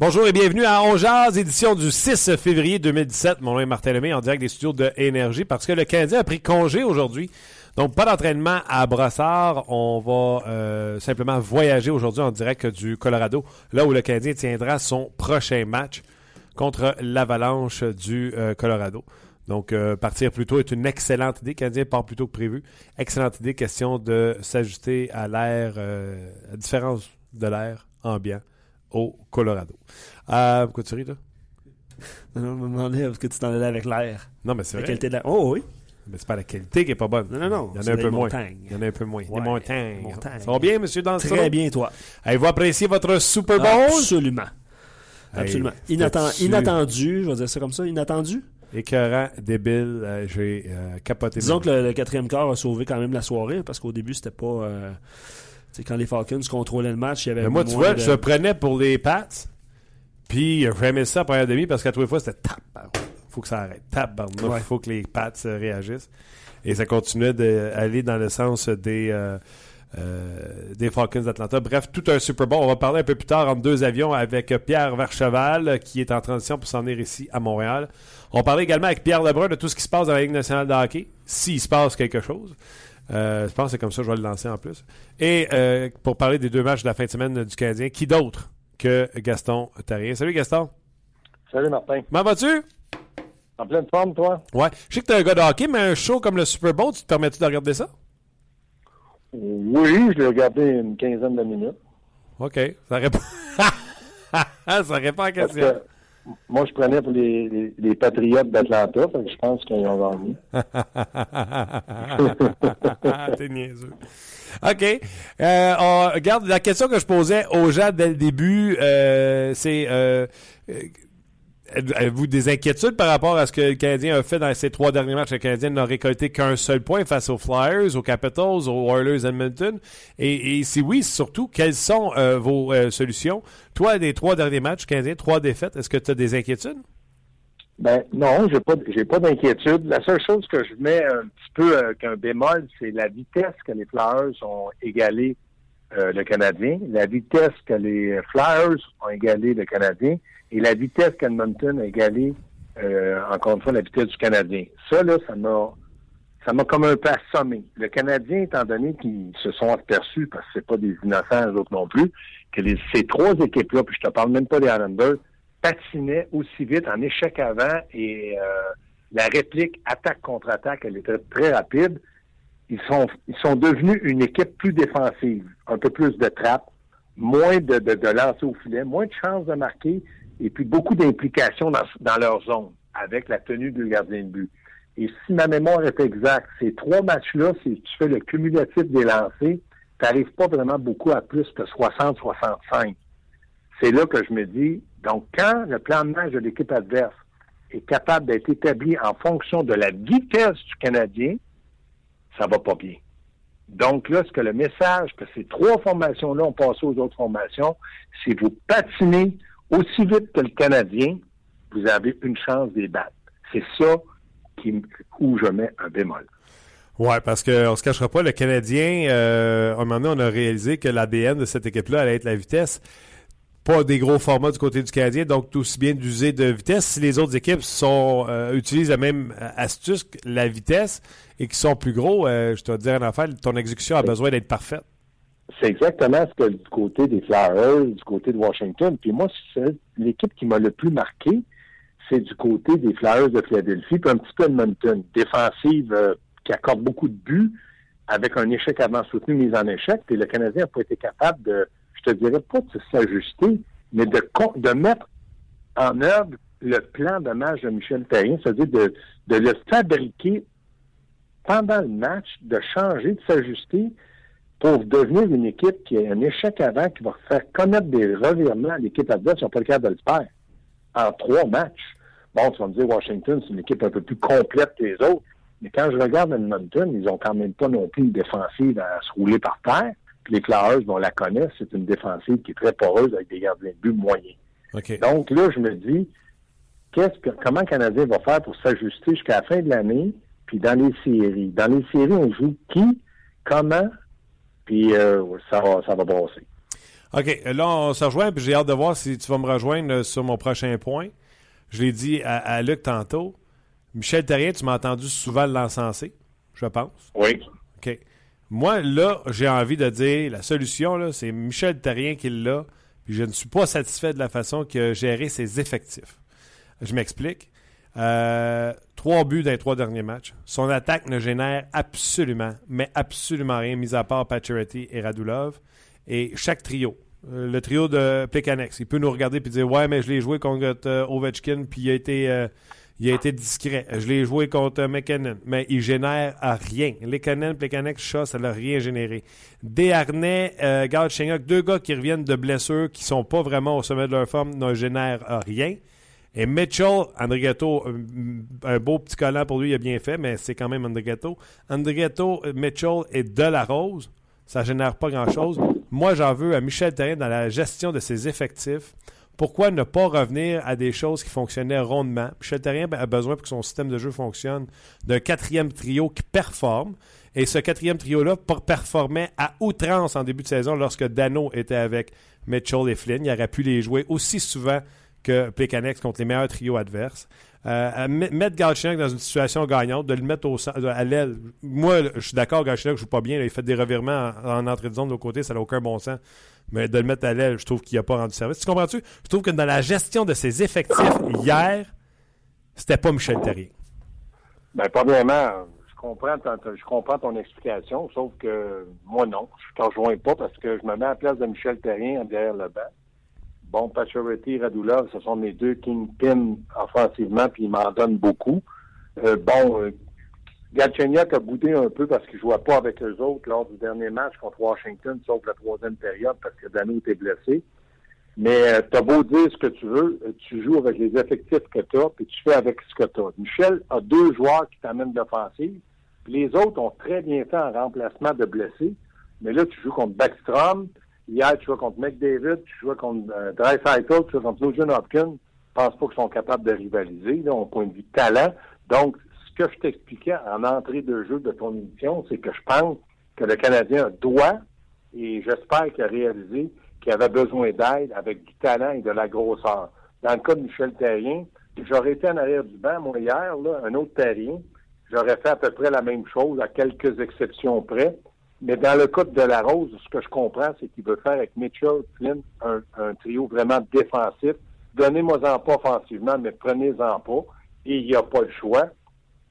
Bonjour et bienvenue à On Jazz, édition du 6 février 2017. Mon nom est Martin Lemay en direct des studios de Énergie parce que le Canadien a pris congé aujourd'hui. Donc, pas d'entraînement à Brossard. On va euh, simplement voyager aujourd'hui en direct du Colorado, là où le Canadien tiendra son prochain match contre l'Avalanche du euh, Colorado. Donc, euh, partir plus tôt est une excellente idée. Le Canadien part plus tôt que prévu. Excellente idée. Question de s'ajuster à l'air, à différence de l'air ambiant au Colorado. Euh, pourquoi tu ris, là? Non, non, je me demandais parce que tu t'en allais avec l'air. Non, mais c'est La vrai. qualité de l'air. Oh oui. Mais c'est pas la qualité qui est pas bonne. Non, non, non. Il y en a un peu moins. Il y en a un peu moins. Ouais, montagnes. montagnes. Ça va bien, monsieur Danson? Très bien, toi. Avez-vous apprécié votre Super Bowl? Absolument. Hey, Absolument. C'était-tu Inattendu, je vais dire ça comme ça, inattendu. Écœurant, débile. euh, J'ai euh, capoté. Disons que le, le quatrième quart a sauvé quand même la soirée parce qu'au début, c'était pas. euh, tu sais, quand les Falcons contrôlaient le match, il y avait. Mais moi, tu vois, de- je prenais pour les Pats. Puis, j'aimais ça à première demi parce qu'à tous les fois, c'était tap. faut que ça arrête. Tap, Il Ouais. faut que les Pats euh, réagissent. Et ça continuait d'aller dans le sens des, euh, euh, des Falcons d'Atlanta. Bref, tout un Super Bowl. On va parler un peu plus tard entre deux avions avec Pierre Vercheval qui est en transition pour s'en venir ici à Montréal. On va parler également avec Pierre Lebrun de tout ce qui se passe dans la Ligue nationale de hockey, s'il se passe quelque chose. Euh, je pense que c'est comme ça que je vais le lancer en plus. Et euh, pour parler des deux matchs de la fin de semaine du Canadien, qui d'autre que Gaston Tarien? Salut Gaston. Salut Martin. Comment vas-tu? En pleine forme, toi? Ouais. Je sais que t'es un gars de hockey, mais un show comme le Super Bowl, tu te permets-tu de regarder ça? Oui, je l'ai regardé une quinzaine de minutes. OK. Ça répond. ça répond à la question. Moi, je prenais pour les, les, les Patriotes d'Atlanta, je pense qu'ils ont gagné. T'es niaiseux. OK. Euh, on- regarde, la question que je posais aux gens dès le début, euh, c'est euh, avez-vous des inquiétudes par rapport à ce que le Canadien a fait dans ces trois derniers matchs? Le Canadien n'a récolté qu'un seul point face aux Flyers, aux Capitals, aux Oilers Edmonton. Et, et si oui, surtout, quelles sont euh, vos euh, solutions? Toi, des trois derniers matchs, Canadien, trois défaites, est-ce que tu as des inquiétudes? Ben non, j'ai pas j'ai pas d'inquiétude. La seule chose que je mets un petit peu euh, qu'un bémol, c'est la vitesse que les Flyers ont égalé euh, le Canadien, la vitesse que les Flyers ont égalé le Canadien et la vitesse qu'Edmonton a égalé euh, encore une fois la vitesse du Canadien. Ça là, ça m'a ça m'a comme un peu assommé. Le Canadien, étant donné qu'ils se sont aperçus, parce que c'est pas des innocents eux autres non plus, que les, ces trois équipes-là, puis je te parle même pas des Islanders, patinaient aussi vite en échec avant et euh, la réplique attaque contre attaque, elle était très rapide. Ils sont ils sont devenus une équipe plus défensive, un peu plus de trappe, moins de, de, de lancer au filet, moins de chances de marquer et puis beaucoup d'implication dans, dans leur zone avec la tenue du gardien de but. Et si ma mémoire est exacte, ces trois matchs-là, si tu fais le cumulatif des lancers, tu n'arrives pas vraiment beaucoup à plus que 60-65. C'est là que je me dis, donc quand le plan de match de l'équipe adverse est capable d'être établi en fonction de la vitesse du Canadien, ça va pas bien. Donc là, ce que le message que ces trois formations-là ont passé aux autres formations, c'est vous patinez aussi vite que le Canadien, vous avez une chance de les battre. C'est ça qui, où je mets un bémol. Ouais, parce qu'on se cachera pas, le Canadien, euh, à un moment donné, on a réalisé que l'ADN de cette équipe-là allait être la vitesse. Pas des gros formats du côté du Canadien, donc tout aussi bien d'user de vitesse. Si les autres équipes sont euh, utilisent la même astuce, que la vitesse, et qui sont plus gros, euh, je te dire en affaire, ton exécution a besoin d'être parfaite. C'est exactement ce que du côté des Flyers, du côté de Washington. Puis moi, l'équipe qui m'a le plus marqué, c'est du côté des Flyers de Philadelphie, puis un petit peu Edmonton. Défensive euh, qui accorde beaucoup de buts, avec un échec avant soutenu, mise en échec. Puis le Canadien n'a pas été capable de, je te dirais pas de s'ajuster, mais de, de mettre en œuvre le plan de match de Michel Terrien, c'est-à-dire de, de le fabriquer pendant le match, de changer, de s'ajuster pour devenir une équipe qui a un échec avant, qui va faire connaître des revirements à l'équipe adverse, ils n'ont pas le cas de le faire en trois matchs. Bon, tu vas me dire, Washington, c'est une équipe un peu plus complète que les autres, mais quand je regarde Edmonton, ils ont quand même pas non plus une défensive à se rouler par terre. Puis les Flyers, on la connaît, c'est une défensive qui est très poreuse avec des gardiens de but moyens. Donc là, je me dis, qu'est-ce que, comment le Canadien va faire pour s'ajuster jusqu'à la fin de l'année, puis dans les séries. Dans les séries, on joue qui, comment, puis euh, ça, va, ça va brasser. OK, là, on se rejoint, puis j'ai hâte de voir si tu vas me rejoindre sur mon prochain point. Je l'ai dit à, Luc tantôt. Michel Terrien, tu m'as entendu souvent l'encenser, je pense. Oui. OK. Moi, là, j'ai envie de dire, la solution, là, c'est Michel Terrien qui l'a, puis je ne suis pas satisfait de la façon qu'il a géré ses effectifs. Je m'explique. Euh, trois buts dans les trois derniers matchs. Son attaque ne génère absolument, mais absolument rien, mis à part Pacioretty et Radulov. Et chaque trio, euh, le trio de Plekanex, il peut nous regarder et dire Ouais, mais je l'ai joué contre euh, Ovechkin, puis il a été. il a été discret. Je l'ai joué contre McKinnon, mais il génère rien. Lekanen, Plekanex, Shaw, ça n'a rien généré. Desharnais, euh, deux gars qui reviennent de blessures, qui sont pas vraiment au sommet de leur forme, ne génèrent rien. Et Mitchell, Andrigato, un beau petit collant pour lui, il a bien fait, mais c'est quand même Andrigato. Andrigato, Mitchell et De La Rose, ça génère pas grand-chose. Moi, j'en veux à Michel Terrien dans la gestion de ses effectifs. Pourquoi ne pas revenir à des choses qui fonctionnaient rondement? Michel Terrien a besoin pour que son système de jeu fonctionne d'un quatrième trio qui performe. Et ce quatrième trio-là performait à outrance en début de saison lorsque Dano était avec Mitchell et Flynn. Il aurait pu les jouer aussi souvent que Pécanex contre les meilleurs trios adverses. Euh, mettre Galchenyuk dans une situation gagnante, de le mettre au, à l'aile. Moi, je suis d'accord, Galchenyuk joue pas bien. il fait des revirements en, entrée de zone de l'autre côté, ça n'a aucun bon sens. Mais de le mettre à l'aile, je trouve qu'il n'a pas rendu service. Tu comprends-tu? Je trouve que dans la gestion de ses effectifs hier, c'était pas Michel Terrier. Ben, premièrement, je comprends, ton, je comprends ton explication, sauf que moi, non. Je ne te rejoins pas parce que je me mets à la place de Michel Terrien derrière le banc. Bon, Pacioretty, Radulov, ce sont mes deux kingpins offensivement, puis ils m'en donnent beaucoup. Euh, bon, euh, Galchenyuk a boudé un peu parce qu'il ne jouait pas avec eux autres lors du dernier match contre Washington, sauf la troisième période parce que Dano était blessé. Mais euh, tu as beau dire ce que tu veux, euh, tu joues avec les effectifs que tu as, puis tu fais avec ce que tu as. Michel a deux joueurs qui t'amènent l'offensive, puis les autres ont très bien fait en remplacement de blessés. Mais là, tu joues contre Backstrom, Hier, tu joues contre McDavid, tu joues contre euh, Dreisaitl, tu joues contre Nugent Hopkins. Je pense pas qu'ils sont capables de rivaliser, là, au point de vue talent. Donc, ce que je t'expliquais en entrée de jeu de ton émission, c'est que je pense que le Canadien doit, et j'espère qu'il a réalisé qu'il avait besoin d'aide avec du talent et de la grosseur. Dans le cas de Michel Terrien, j'aurais été en arrière du banc, moi, hier, là, un autre Terrien. J'aurais fait à peu près la même chose, à quelques exceptions près. Mais dans le cas de la Rose, ce que je comprends, c'est qu'il veut faire avec Mitchell, Flynn, un, trio vraiment défensif. Donnez-moi-en pas offensivement, mais prenez-en pas. Et il n'y a pas le choix.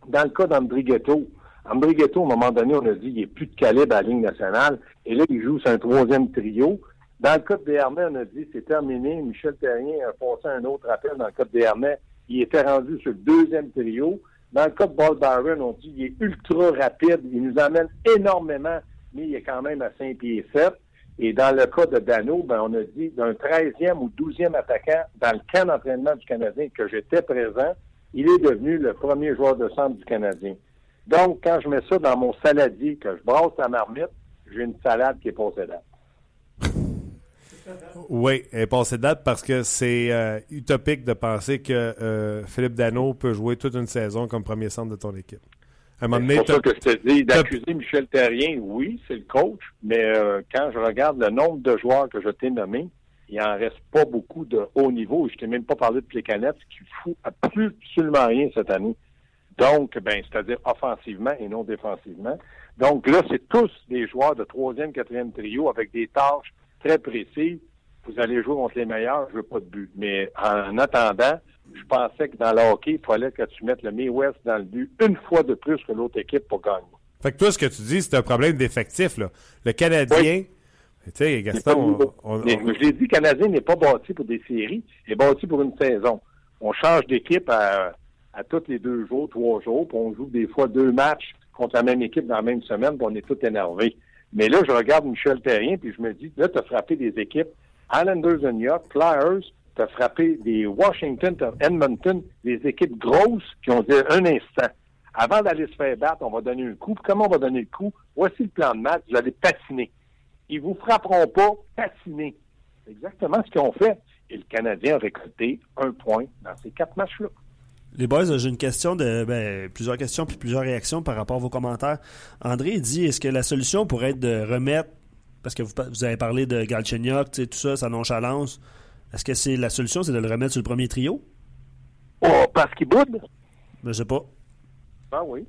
Dans le cas d'Andrighetto, Andrighetto, à un moment donné, on a dit qu'il n'est plus de calibre à la Ligue nationale. Et là, il joue sur un troisième trio. Dans le cas de Desharnais, on a dit c'est terminé. Michel Terrien a passé un autre appel dans le cas de Desharnais. Il était rendu sur le deuxième trio. Dans le cas de Ball Byron, on dit qu'il est ultra rapide. Il nous amène énormément mais il est quand même à 5 pieds 7. Et dans le cas de Dano, ben, on a dit d'un 13e ou 12e attaquant dans le camp d'entraînement du Canadien que j'étais présent, il est devenu le premier joueur de centre du Canadien. Donc, quand je mets ça dans mon saladier, que je brasse la marmite, j'ai une salade qui est passée date. Oui, elle est passée date parce que c'est euh, utopique de penser que euh, Philippe Dano peut jouer toute une saison comme premier centre de ton équipe. C'est pour ça que je te dis, d'accuser Michel Terrien, oui, c'est le coach, mais euh, quand je regarde le nombre de joueurs que je t'ai nommés, il en reste pas beaucoup de haut niveau. Je t'ai même pas parlé de Plécanette, qui fout absolument rien cette année. Donc, ben, c'est-à-dire offensivement et non défensivement. Donc là, c'est tous des joueurs de troisième, quatrième trio avec des tâches très précises. Vous allez jouer contre les meilleurs, je veux pas de but. Mais en attendant, je pensais que dans le hockey, il fallait que tu mettes le Midwest dans le but une fois de plus que l'autre équipe pour gagner. Fait que toi, ce que tu dis, c'est un problème d'effectif. Le Canadien, tu sais, Gaston, Mais, je l'ai dit, le Canadien n'est pas bâti pour des séries, il est bâti pour une saison. on change d'équipe à, à tous les deux jours, trois jours, puis on joue des fois deux matchs contre la même équipe dans la même semaine, puis on est tous énervés. Mais là, je regarde Michel Terrien, puis je me dis, là, tu as frappé des équipes Islanders and York, Flyers, tu as frappé des Washington, Edmonton, des équipes grosses qui ont dit un instant. Avant d'aller se faire battre, on va donner un coup. Puis comment on va donner le coup? Voici le plan de match. Vous allez patiner. Ils vous frapperont pas, patiner. C'est exactement ce qu'ils ont fait. Et le Canadien a récolté un point dans ces quatre matchs-là. Les boys, j'ai une question de ben, plusieurs questions puis plusieurs réactions par rapport à vos commentaires. André dit est-ce que la solution pourrait être de remettre parce que vous, avez parlé de Galchenyuk, tout ça, sa nonchalance. Est-ce que c'est la solution, c'est de le remettre sur le premier trio? Oh, parce qu'il boude? Je sais pas. Ah oui.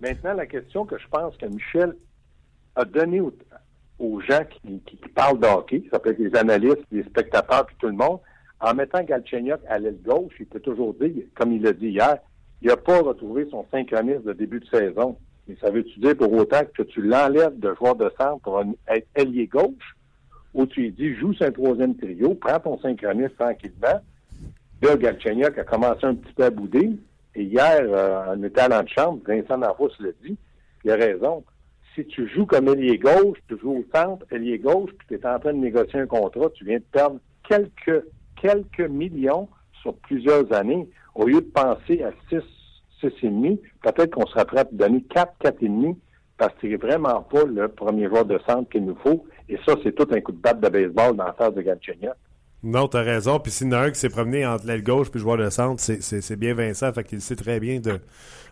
Maintenant, la question que je pense que Michel a donnée aux, gens qui, parlent de hockey, ça peut être les analystes, les spectateurs, puis tout le monde, en mettant Galchenyuk à l'aile gauche, il peut toujours dire, comme il l'a dit hier, il n'a pas retrouvé son synchronisme de début de saison. Mais ça veut-tu dire pour autant que tu l'enlèves de joueur de centre pour être ailier gauche, ou tu lui dis, joue un troisième trio, prends ton synchronisme tranquillement. Là, Galchenyuk a commencé un petit peu à bouder. Et hier, euh, en étant de chambre, Vincent Narvos l'a dit, il a raison. Si tu joues comme ailier gauche, tu joues au centre, ailier gauche, puis tu es en train de négocier un contrat, tu viens de perdre quelques, quelques millions sur plusieurs années, au lieu de penser à 6, 6,5, peut-être qu'on sera prêt à te donner 4, 4,5, parce que c'est vraiment pas le premier joueur de centre qu'il nous faut. Et ça, c'est tout un coup de batte de baseball dans la face de Galchenyuk. Non, t'as raison. Puis s'il y en a un qui s'est promené entre l'aile gauche puis le joueur de centre, c'est bien Vincent. Fait qu'il sait très bien de,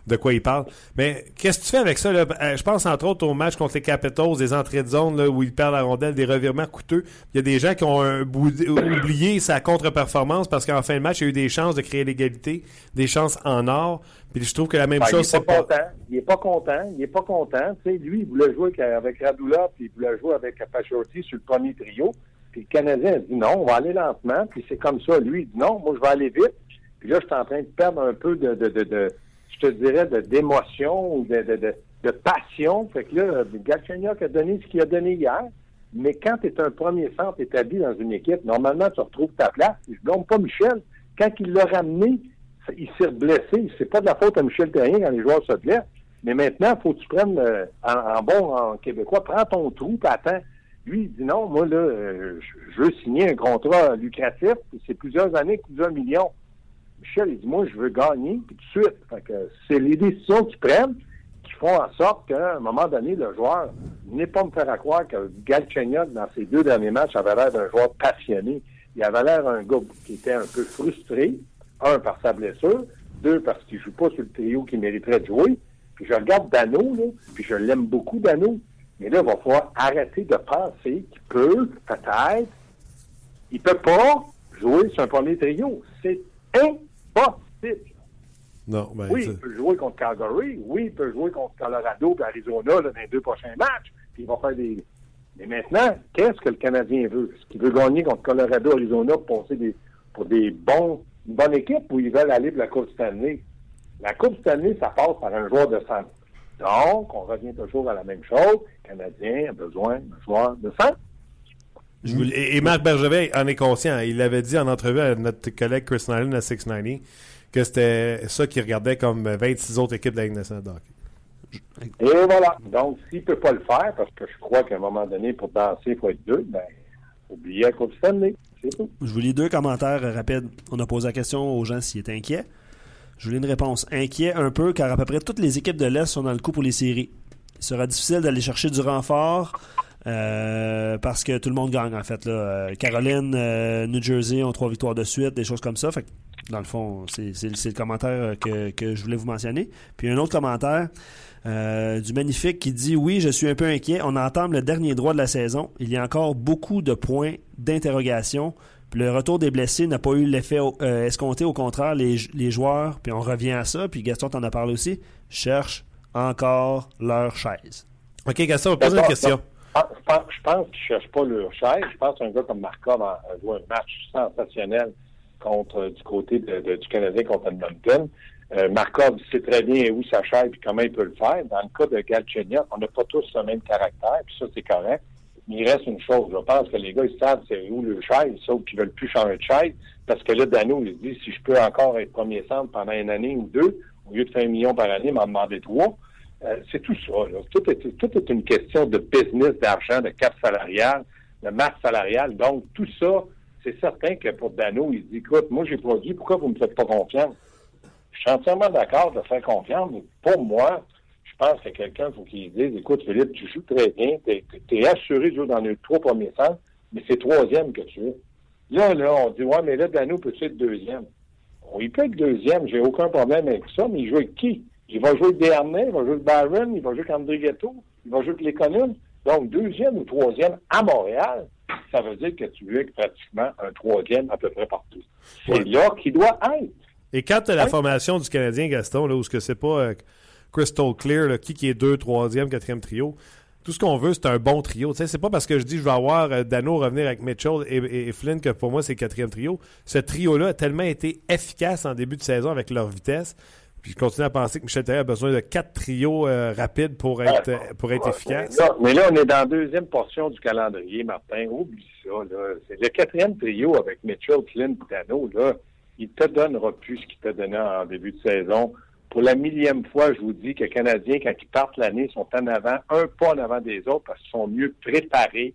de quoi il parle. Mais qu'est-ce que tu fais avec ça? Là? Euh, je pense entre autres au match contre les Capitals, des entrées de zone là, où il perd la rondelle, des revirements coûteux. Il y a des gens qui ont oublié sa contre-performance parce qu'en fin de match, il y a eu des chances de créer l'égalité, des chances en or. Puis je trouve que la même ben, chose, c'est pas... Content. Il est pas content. Il est pas content. Lui, il voulait jouer avec Radula, puis il voulait jouer avec Pachorti sur le premier trio. Puis le Canadien a dit non, on va aller lentement. Puis c'est comme ça. Lui, il dit non, moi, je vais aller vite. Puis là, je suis en train de perdre un peu de, je te dirais, d'émotion ou de, passion. Fait que là, Galchenyuk a donné ce qu'il a donné hier. Mais quand tu es un premier centre établi dans une équipe, normalement, tu retrouves ta place. Je ne pas Michel. Quand il l'a ramené, il s'est blessé. C'est pas de la faute à Michel Terrien quand les joueurs se blessent. Mais maintenant, il faut que tu prennes, euh, en, bon en québécois, prends ton trou, attends. Lui, il dit non, moi, là, euh, je veux signer un contrat lucratif, c'est plusieurs années, plusieurs millions. Michel, il dit, moi, je veux gagner, puis tout de suite. c'est les décisions qu'ils prennent qui font en sorte qu'à un moment donné, le joueur n'est pas me faire à croire que Galchenyuk, dans ses deux derniers matchs, avait l'air d'un joueur passionné. Il avait l'air d'un gars qui était un peu frustré, un, par sa blessure, deux, parce qu'il joue pas sur le trio qu'il mériterait de jouer. Puis je regarde Dano, là, puis je l'aime beaucoup, Dano. Mais là, il va falloir arrêter de penser qu'il peut, peut-être, il peut pas jouer sur un premier trio. C'est impossible. Non, ben, oui, il peut jouer contre Calgary. Oui, il peut jouer contre Colorado et Arizona dans les deux prochains matchs. Puis il va faire des. Mais maintenant, qu'est-ce que le Canadien veut? Est-ce qu'il veut gagner contre Colorado, Arizona pour passer des, pour des bons, une bonne équipe ou ils veulent aller pour la Coupe Stanley? La Coupe Stanley, ça passe par un joueur de centre. Donc, on revient toujours à la même chose. Le Canadien a besoin d'un joueur de centre. Et, Marc Bergevin en est conscient. Il l'avait dit en entrevue à notre collègue Chris Nyland à 690 que c'était ça qu'il regardait comme 26 autres équipes de la Ligue nationale Et voilà. Donc, s'il ne peut pas le faire, parce que je crois qu'à un moment donné, pour danser, il faut être deux, ben, oubliez la Coupe Stanley. C'est tout. Je vous lis deux commentaires rapides. On a posé la question aux gens s'ils étaient inquiets. Je voulais une réponse. Inquiet un peu, car à peu près toutes les équipes de l'Est sont dans le coup pour les séries. Il sera difficile d'aller chercher du renfort. Euh, parce que tout le monde gagne, en fait. Euh, Caroline, euh, New Jersey ont trois victoires de suite, des choses comme ça. Dans le fond, c'est, le commentaire que, je voulais vous mentionner. Puis un autre commentaire du Magnifique qui dit Oui, je suis un peu inquiet. On entame le dernier droit de la saison. Il y a encore beaucoup de points d'interrogation. Le retour des blessés n'a pas eu l'effet escompté. Au contraire, les, les joueurs, puis on revient à ça, puis Gaston t'en a parlé aussi, cherchent encore leur chaise. OK, Gaston, on va poser une question. Je pense qu'ils ne cherchent pas leur chaise. Je pense qu'un gars comme Markov a joué un match sensationnel contre euh, du côté du Canadien contre Edmonton. Euh, Markov sait très bien où sa chaise et comment il peut le faire. Dans le cas de Galchenyuk, on n'a pas tous le même caractère, puis ça, c'est correct. Il reste une chose. Je pense que les gars, ils savent c'est où le chaise, sauf qu'ils veulent plus changer de chaise. Parce que là, Dano, il se dit, si je peux encore être premier centre pendant une année ou deux, au lieu de faire un million par année, m'en demander trois, euh, c'est tout ça. Là. Tout, est, tout est une question de business, d'argent, de cap salarial, de masse salariale. Donc, tout ça, c'est certain que pour Dano, il dit, écoute, moi, j'ai produit, pourquoi vous ne me faites pas confiance? Je suis entièrement d'accord de faire confiance, mais pour moi, pense que quelqu'un, faut qu'il dise, écoute, Philippe, tu joues très bien, tu es, assuré de jouer dans les trois premiers centres, mais c'est troisième que tu veux. Là, là, on dit, ouais, mais là, Dano peut être deuxième? il peut être deuxième, j'ai aucun problème avec ça, mais il joue avec qui? Il va jouer Dernay, il va jouer Barron, il va jouer avec Ghetto, il va jouer avec les Donc, deuxième ou troisième à Montréal, ça veut dire que tu veux pratiquement un troisième à peu près partout. C'est là qu'il doit être. Et quand tu as la formation du Canadien, Gaston, là, où ce que c'est pas euh, crystal clear, qui, qui est deux, troisième, quatrième trio, tout ce qu'on veut, c'est un bon trio. Tu sais, c'est pas parce que je dis je vais avoir euh, Dano revenir avec Mitchell et, Flynn que pour moi c'est quatrième trio. Ce trio-là a tellement été efficace en début de saison avec leur vitesse. Puis je continue à penser que Michel Therrien a besoin de quatre trios euh, rapides pour être, pour être efficace. mais là, on est dans la deuxième portion du calendrier, Martin. Oublie ça. Là. C'est le quatrième trio avec Mitchell, Flynn et Dano. Là il te donnera plus ce qu'il t'a donné en début de saison. Pour la millième fois, je vous dis que les Canadiens, quand ils partent l'année, sont en avant, un pas en avant des autres, parce qu'ils sont mieux préparés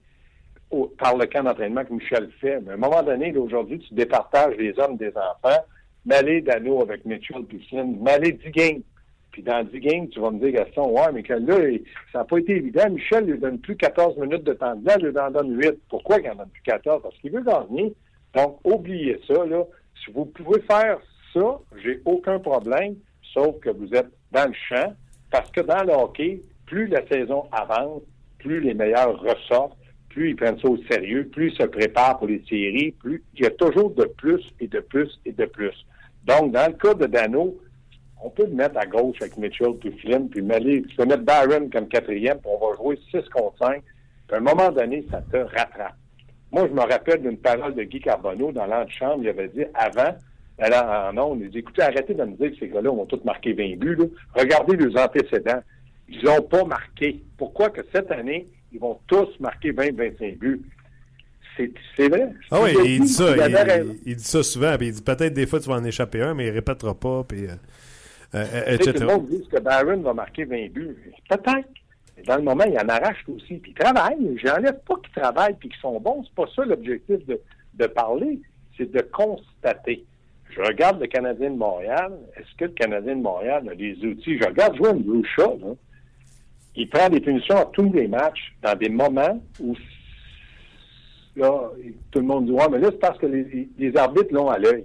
par le camp d'entraînement que Michel fait. Mais à un moment donné, aujourd'hui, tu départages les hommes des enfants. Malé Dano avec Mitchell Piscine, Malé 10 games. Puis dans 10 games, tu vas me dire, Gaston, ouais, mais que là, ça n'a pas été évident. Michel ne lui donne plus 14 minutes de temps de là, il lui en donne 8. Pourquoi il en donne plus 14? Parce qu'il veut gagner. Donc, oubliez ça, là. Si vous pouvez faire ça, j'ai aucun problème, sauf que vous êtes dans le champ, parce que dans le hockey, plus la saison avance, plus les meilleurs ressortent, plus ils prennent ça au sérieux, plus ils se préparent pour les séries, plus il y a toujours de plus et de plus et de plus. Donc, dans le cas de Dano, on peut le mettre à gauche avec Mitchell puis Flynn, puis Mali, mettre Barron comme quatrième, puis on va jouer 6 contre 5. Puis à un moment donné, ça te rattrape. Moi, je me rappelle d'une parole de Guy Carbonneau dans l'antichambre. Il avait dit avant, alors en ondes, il dit écoutez, arrêtez de me dire que ces gars-là ont tous marqué 20 buts. Regardez les antécédents. Ils n'ont pas marqué. Pourquoi que cette année, ils vont tous marquer 20-25 buts? C'est vrai. Ah oui, il, dit ça. Il, dit ça souvent. Puis il dit peut-être des fois tu vas en échapper un, mais il ne répétera pas. Puis, euh, euh, etc. Tout le monde dit que Barron va marquer 20 buts. Peut-être dans le moment, il en arrache aussi. Puis il travaille. J'enlève pas qu'ils travaillent puis qu'ils sont bons. C'est pas ça l'objectif de, parler. C'est de constater. Je regarde le Canadien de Montréal. Est-ce que le Canadien de Montréal a des outils? Je regarde jouer Andrew Shaw. Là. Il prend des punitions à tous les matchs dans des moments où là, tout le monde dit Ouais, mais là, c'est parce que les, les arbitres l'ont à l'œil.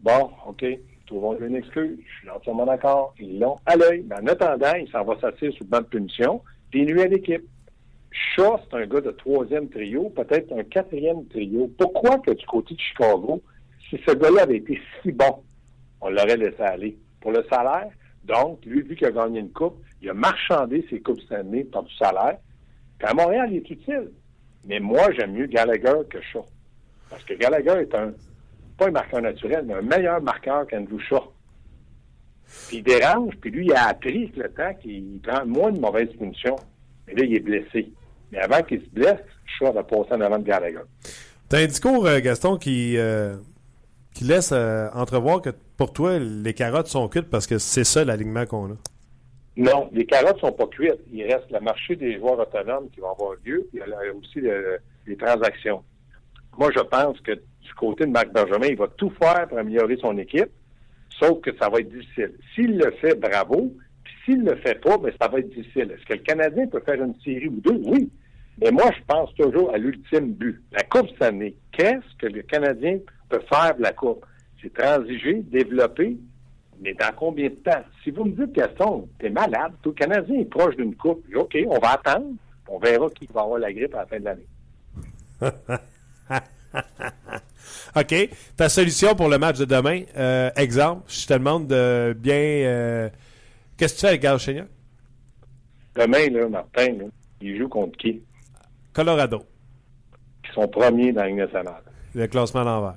Bon, OK trouvons une excuse. Je suis entièrement d'accord. Ils l'ont à l'œil. Mais en attendant, il s'en va s'asseoir sur le banc de punition, puis il nuit à l'équipe. Shaw, c'est un gars de troisième trio, peut-être un quatrième trio. Pourquoi que du côté de Chicago, si ce gars-là avait été si bon, on l'aurait laissé aller? Pour le salaire, donc, lui, vu qu'il a gagné une coupe, il a marchandé ses coupes Stanley par du salaire. Puis à Montréal, il est utile. Mais moi, j'aime mieux Gallagher que Shaw. Parce que Gallagher est un pas un marqueur naturel, mais un meilleur marqueur qu'Andrew Shaw. Puis il dérange, puis lui, il a appris avec le temps qu'il prend moins de mauvaises punitions. Mais là, il est blessé. Mais avant qu'il se blesse, Shaw va passer en avant de Gallagher. T'as un discours, euh, Gaston, qui, euh, qui laisse euh, entrevoir que pour toi, les carottes sont cuites parce que c'est ça l'alignement qu'on a. Non, les carottes sont pas cuites. Il reste le marché des joueurs autonomes qui va avoir lieu, puis il y a aussi les transactions. Moi, je pense que du côté de Marc Benjamin, il va tout faire pour améliorer son équipe, sauf que ça va être difficile. S'il le fait, bravo. Puis s'il ne le fait pas, ben, ça va être difficile. Est-ce que le Canadien peut faire une série ou deux? Oui. Mais moi, je pense toujours à l'ultime but. La Coupe cette année. Qu'est-ce que le Canadien peut faire de la Coupe? C'est transiger, développer, mais dans combien de temps? Si vous me dites, Gaston, t'es malade, tout le Canadien est proche d'une coupe, OK, on va attendre, on verra qui va avoir la grippe à la fin de l'année. OK. Ta solution pour le match de demain, euh, exemple, je te demande de bien. Euh, qu'est-ce que tu fais avec Gary Chénier? Demain, là, Martin, il joue contre qui? Colorado. Qui sont premiers dans la Ligue nationale. Le classement à l'envers.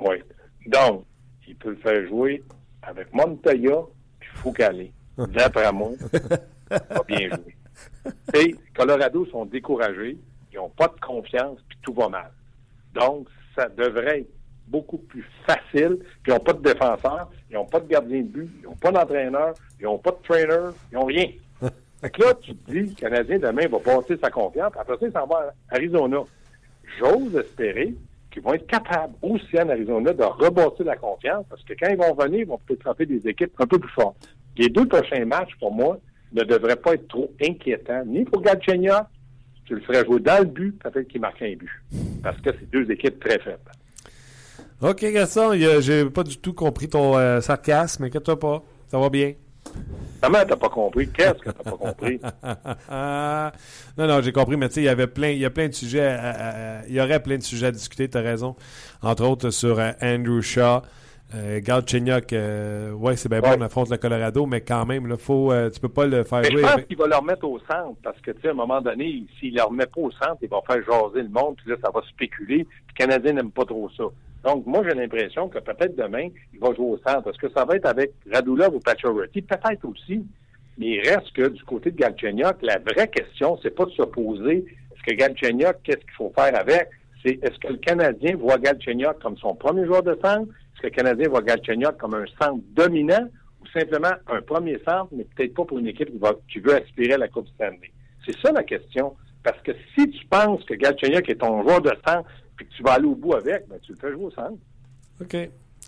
Oui. Donc, il peut le faire jouer avec Montoya puis Foucault. D'après moi, il va bien jouer. Et Colorado sont découragés, ils n'ont pas de confiance, puis tout va mal. Donc, ça devrait être beaucoup plus facile, puis ils n'ont pas de défenseur, ils n'ont pas de gardien de but, ils n'ont pas d'entraîneur, ils n'ont pas de trainer, ils n'ont rien. fait que là, tu te dis, le Canadien demain va passer sa confiance, après ça, il s'en va à Arizona. J'ose espérer qu'ils vont être capables aussi en Arizona de rebâtir la confiance, parce que quand ils vont venir, ils vont peut-être frapper des équipes un peu plus fortes. Les deux prochains matchs, pour moi, ne devraient pas être trop inquiétants, ni pour Galchenyuk, tu le ferais jouer dans le but, peut-être qu'il marque un but. Parce que c'est deux équipes très faibles. OK, Gaston, j'ai pas du tout compris ton euh, sarcasme, inquiète-toi pas. Ça va bien. Comment t'as pas compris? Qu'est-ce que t'as pas compris? non, non, j'ai compris, mais tu sais, il y avait plein, il y a plein de sujets, il y aurait plein de sujets à discuter, tu as raison. Entre autres sur euh, Andrew Shaw. Euh, Galchenyuk, euh, ouais, c'est bien bon, on affronte le Colorado, mais quand même, là, faut, euh, tu peux pas le faire mais jouer. Je pense qu'il va le remettre au centre, parce que, tu sais, à un moment donné, s'il ne le remet pas au centre, il va faire jaser le monde, puis là, ça va spéculer, puis le Canadien n'aime pas trop ça. Donc, moi, j'ai l'impression que peut-être demain, il va jouer au centre. Parce que ça va être avec Radulov ou Pacioretty? Peut-être aussi. Mais il reste que du côté de Galchenyuk, la vraie question, c'est pas de se poser est-ce que Galchenyuk, qu'est-ce qu'il faut faire avec? C'est est-ce que le Canadien voit Galchenyuk comme son premier joueur de centre? Est-ce que le Canadien voit Galchenyuk comme un centre dominant ou simplement un premier centre, mais peut-être pas pour une équipe qui veut aspirer à la Coupe Stanley? C'est ça la question. Parce que si tu penses que Galchenyuk est ton joueur de centre, puis que tu vas aller au bout avec, ben, tu le fais jouer au centre. OK.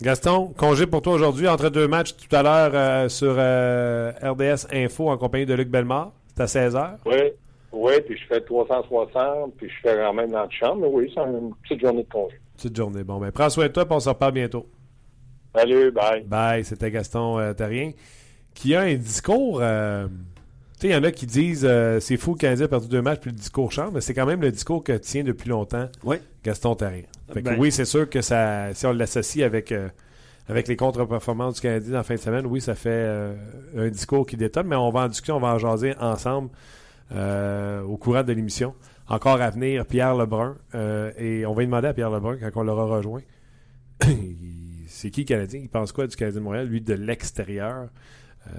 Gaston, congé pour toi aujourd'hui entre deux matchs tout à l'heure euh, sur euh, RDS Info en compagnie de Luc Bellemare. C'est à 16h. Oui, oui, puis je fais 360, puis je fais quand même dans la chambre. Mais oui, c'est une petite journée de congé. Petite journée. Bon, ben prends soin de toi, puis on se reparle bientôt. Salut, bye. Bye, c'était Gaston euh, Terrien, qui a un discours... Tu sais, il y en a qui disent euh, c'est fou le a perdu deux matchs puis le discours change, mais c'est quand même le discours que tient depuis longtemps oui. Gaston que Ben. oui, c'est sûr que ça, si on l'associe avec, euh, avec les contre-performances du Canadien en fin de semaine, oui, ça fait euh, un discours qui détonne, mais on va en discuter, on va en jaser ensemble euh, au courant de l'émission. Encore à venir, Pierre Lebrun. euh, et on va lui demander à Pierre Lebrun quand on l'aura rejoint. c'est qui le Canadien? Il pense quoi du Canadien de Montréal? Lui, de l'extérieur? Euh,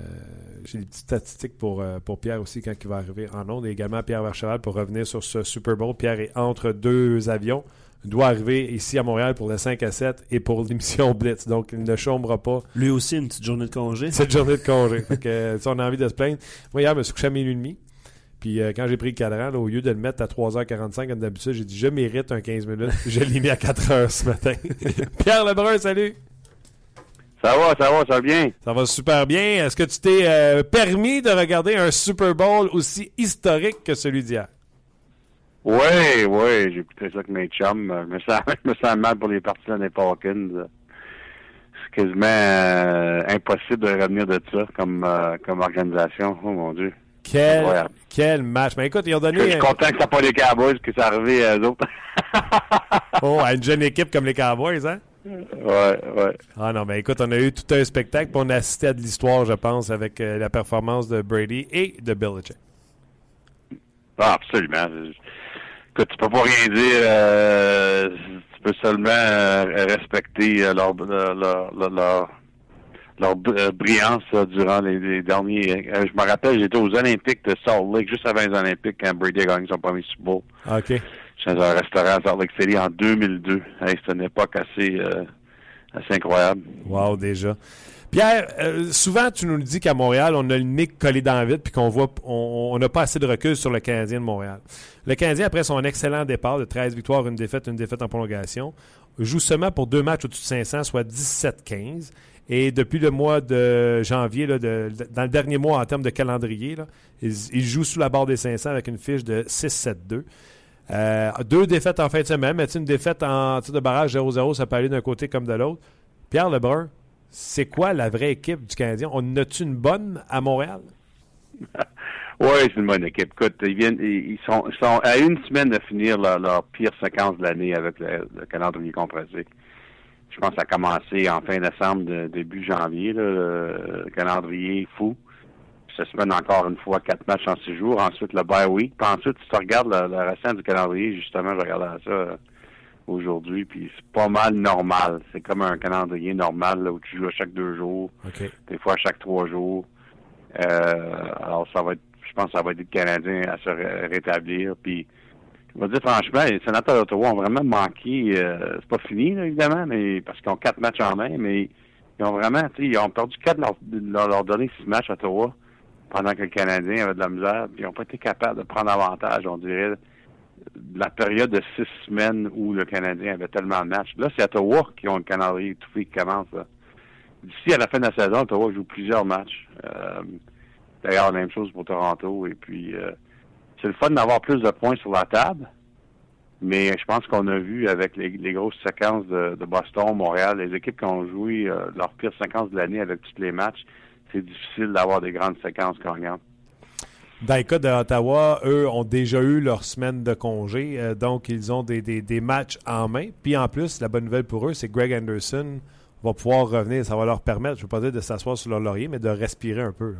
J'ai des petites statistiques pour, euh, pour Pierre aussi quand il va arriver en ondes. Et également Pierre Vercheval pour revenir sur ce Super Bowl. Pierre est entre deux avions. Il doit arriver ici à Montréal pour le 5 à 7 et pour l'émission Blitz. Donc, il ne chômera pas Lui aussi, une petite journée de congé. cette journée de congé. Fait que, euh, si on a envie de se plaindre. Moi, hier, je me suis couché à minuit et demi. Puis euh, quand j'ai pris le cadran, là, au lieu de le mettre à 3h45 comme d'habitude, j'ai dit je mérite un 15 minutes. je l'ai mis à 4h ce matin. Pierre Lebrun, salut! Ça va, ça va, ça va bien. Ça va super bien. Est-ce que tu t'es euh, permis de regarder un Super Bowl aussi historique que celui d'hier? Oui, oui, j'ai écouté ça avec mes chums. Je me sens, je me sens mal pour les partisans des Falcons. C'est quasiment euh, impossible de revenir de ça comme, euh, comme organisation. Oh mon Dieu. Quel, match. Mais écoute, ils ont Je donné suis content que ça pas les Cowboys, que ça arrivé à eux autres. oh, à une jeune équipe comme les Cowboys, hein? Ouais, ouais. Ah non, mais écoute, on a eu tout un spectacle, puis on a assisté à de l'histoire, je pense, avec euh, la performance de Brady et de Belichick. Ah, absolument. Écoute, tu peux pas rien dire. euh, tu peux seulement euh, respecter leur, leur, leur, leur, leur- leur br- brillance durant les, les derniers. je me rappelle, j'étais aux Olympiques de Salt Lake, juste avant les Olympiques, quand Brady a gagné son premier Super Bowl. OK. Dans un restaurant à Salt City en 2002. Hey, C'était une époque assez, euh, assez incroyable. Wow, déjà. Pierre, euh, souvent, tu nous dis qu'à Montréal, on a le nez collé dans la vide puis qu'on voit, on n'a pas assez de recul sur le Canadien de Montréal. Le Canadien, après son excellent départ de 13 victoires, une défaite, une défaite en prolongation, joue seulement pour deux matchs au-dessus de 500, soit 17-15. Et depuis le mois de janvier, là, dans le dernier mois en termes de calendrier, là, ils, ils jouent sous la barre des 500 avec une fiche de 6-7-2. Euh, deux défaites en fin de semaine, mais une défaite en tir de barrage 0-0, ça peut aller d'un côté comme de l'autre. Pierre Lebrun, c'est quoi la vraie équipe du Canadien? On a-tu une bonne à Montréal? Oui, c'est une bonne équipe. Écoute, ils viennent, ils sont, à une semaine de finir leur, pire séquence de l'année avec le, le calendrier compressé. Je pense que ça a commencé en fin décembre, début janvier, le calendrier fou. Puis ça se mène encore une fois quatre matchs en six jours. Ensuite, le bye week. Puis ensuite, tu regardes le, le restant du calendrier, justement, je regardais ça euh, aujourd'hui, puis c'est pas mal normal. C'est comme un calendrier normal là, où tu joues à chaque deux jours des fois à chaque trois jours. Euh, alors ça va être Je pense que ça va aider le Canadien à se rétablir. Puis, je vais dire franchement, les sénateurs d'Ottawa ont vraiment manqué. Euh, c'est pas fini, évidemment, mais parce qu'ils ont quatre matchs en main, mais ils ont vraiment, ils ont perdu quatre de leur, leur, donner six matchs à Ottawa pendant que le Canadien avait de la misère, puis ils n'ont pas été capables de prendre avantage, on dirait, de la période de six semaines où le Canadien avait tellement de matchs. Là, c'est Ottawa qui ont le calendrier étouffé qui commence. D'ici à la fin de la saison, Ottawa joue plusieurs matchs. Euh, D'ailleurs, la même chose pour Toronto. Et puis, euh, c'est le fun d'avoir plus de points sur la table. Mais je pense qu'on a vu avec les, grosses séquences de, Boston, Montréal, les équipes qui ont joué euh, leur pire séquence de l'année avec tous les matchs, c'est difficile d'avoir des grandes séquences gagnantes. Dans le cas d'Ottawa, eux ont déjà eu leur semaine de congé, euh, donc ils ont des, des, matchs en main. Puis en plus, la bonne nouvelle pour eux, c'est que Greg Anderson va pouvoir revenir. Ça va leur permettre, je ne veux pas dire de s'asseoir sur leur laurier, mais de respirer un peu.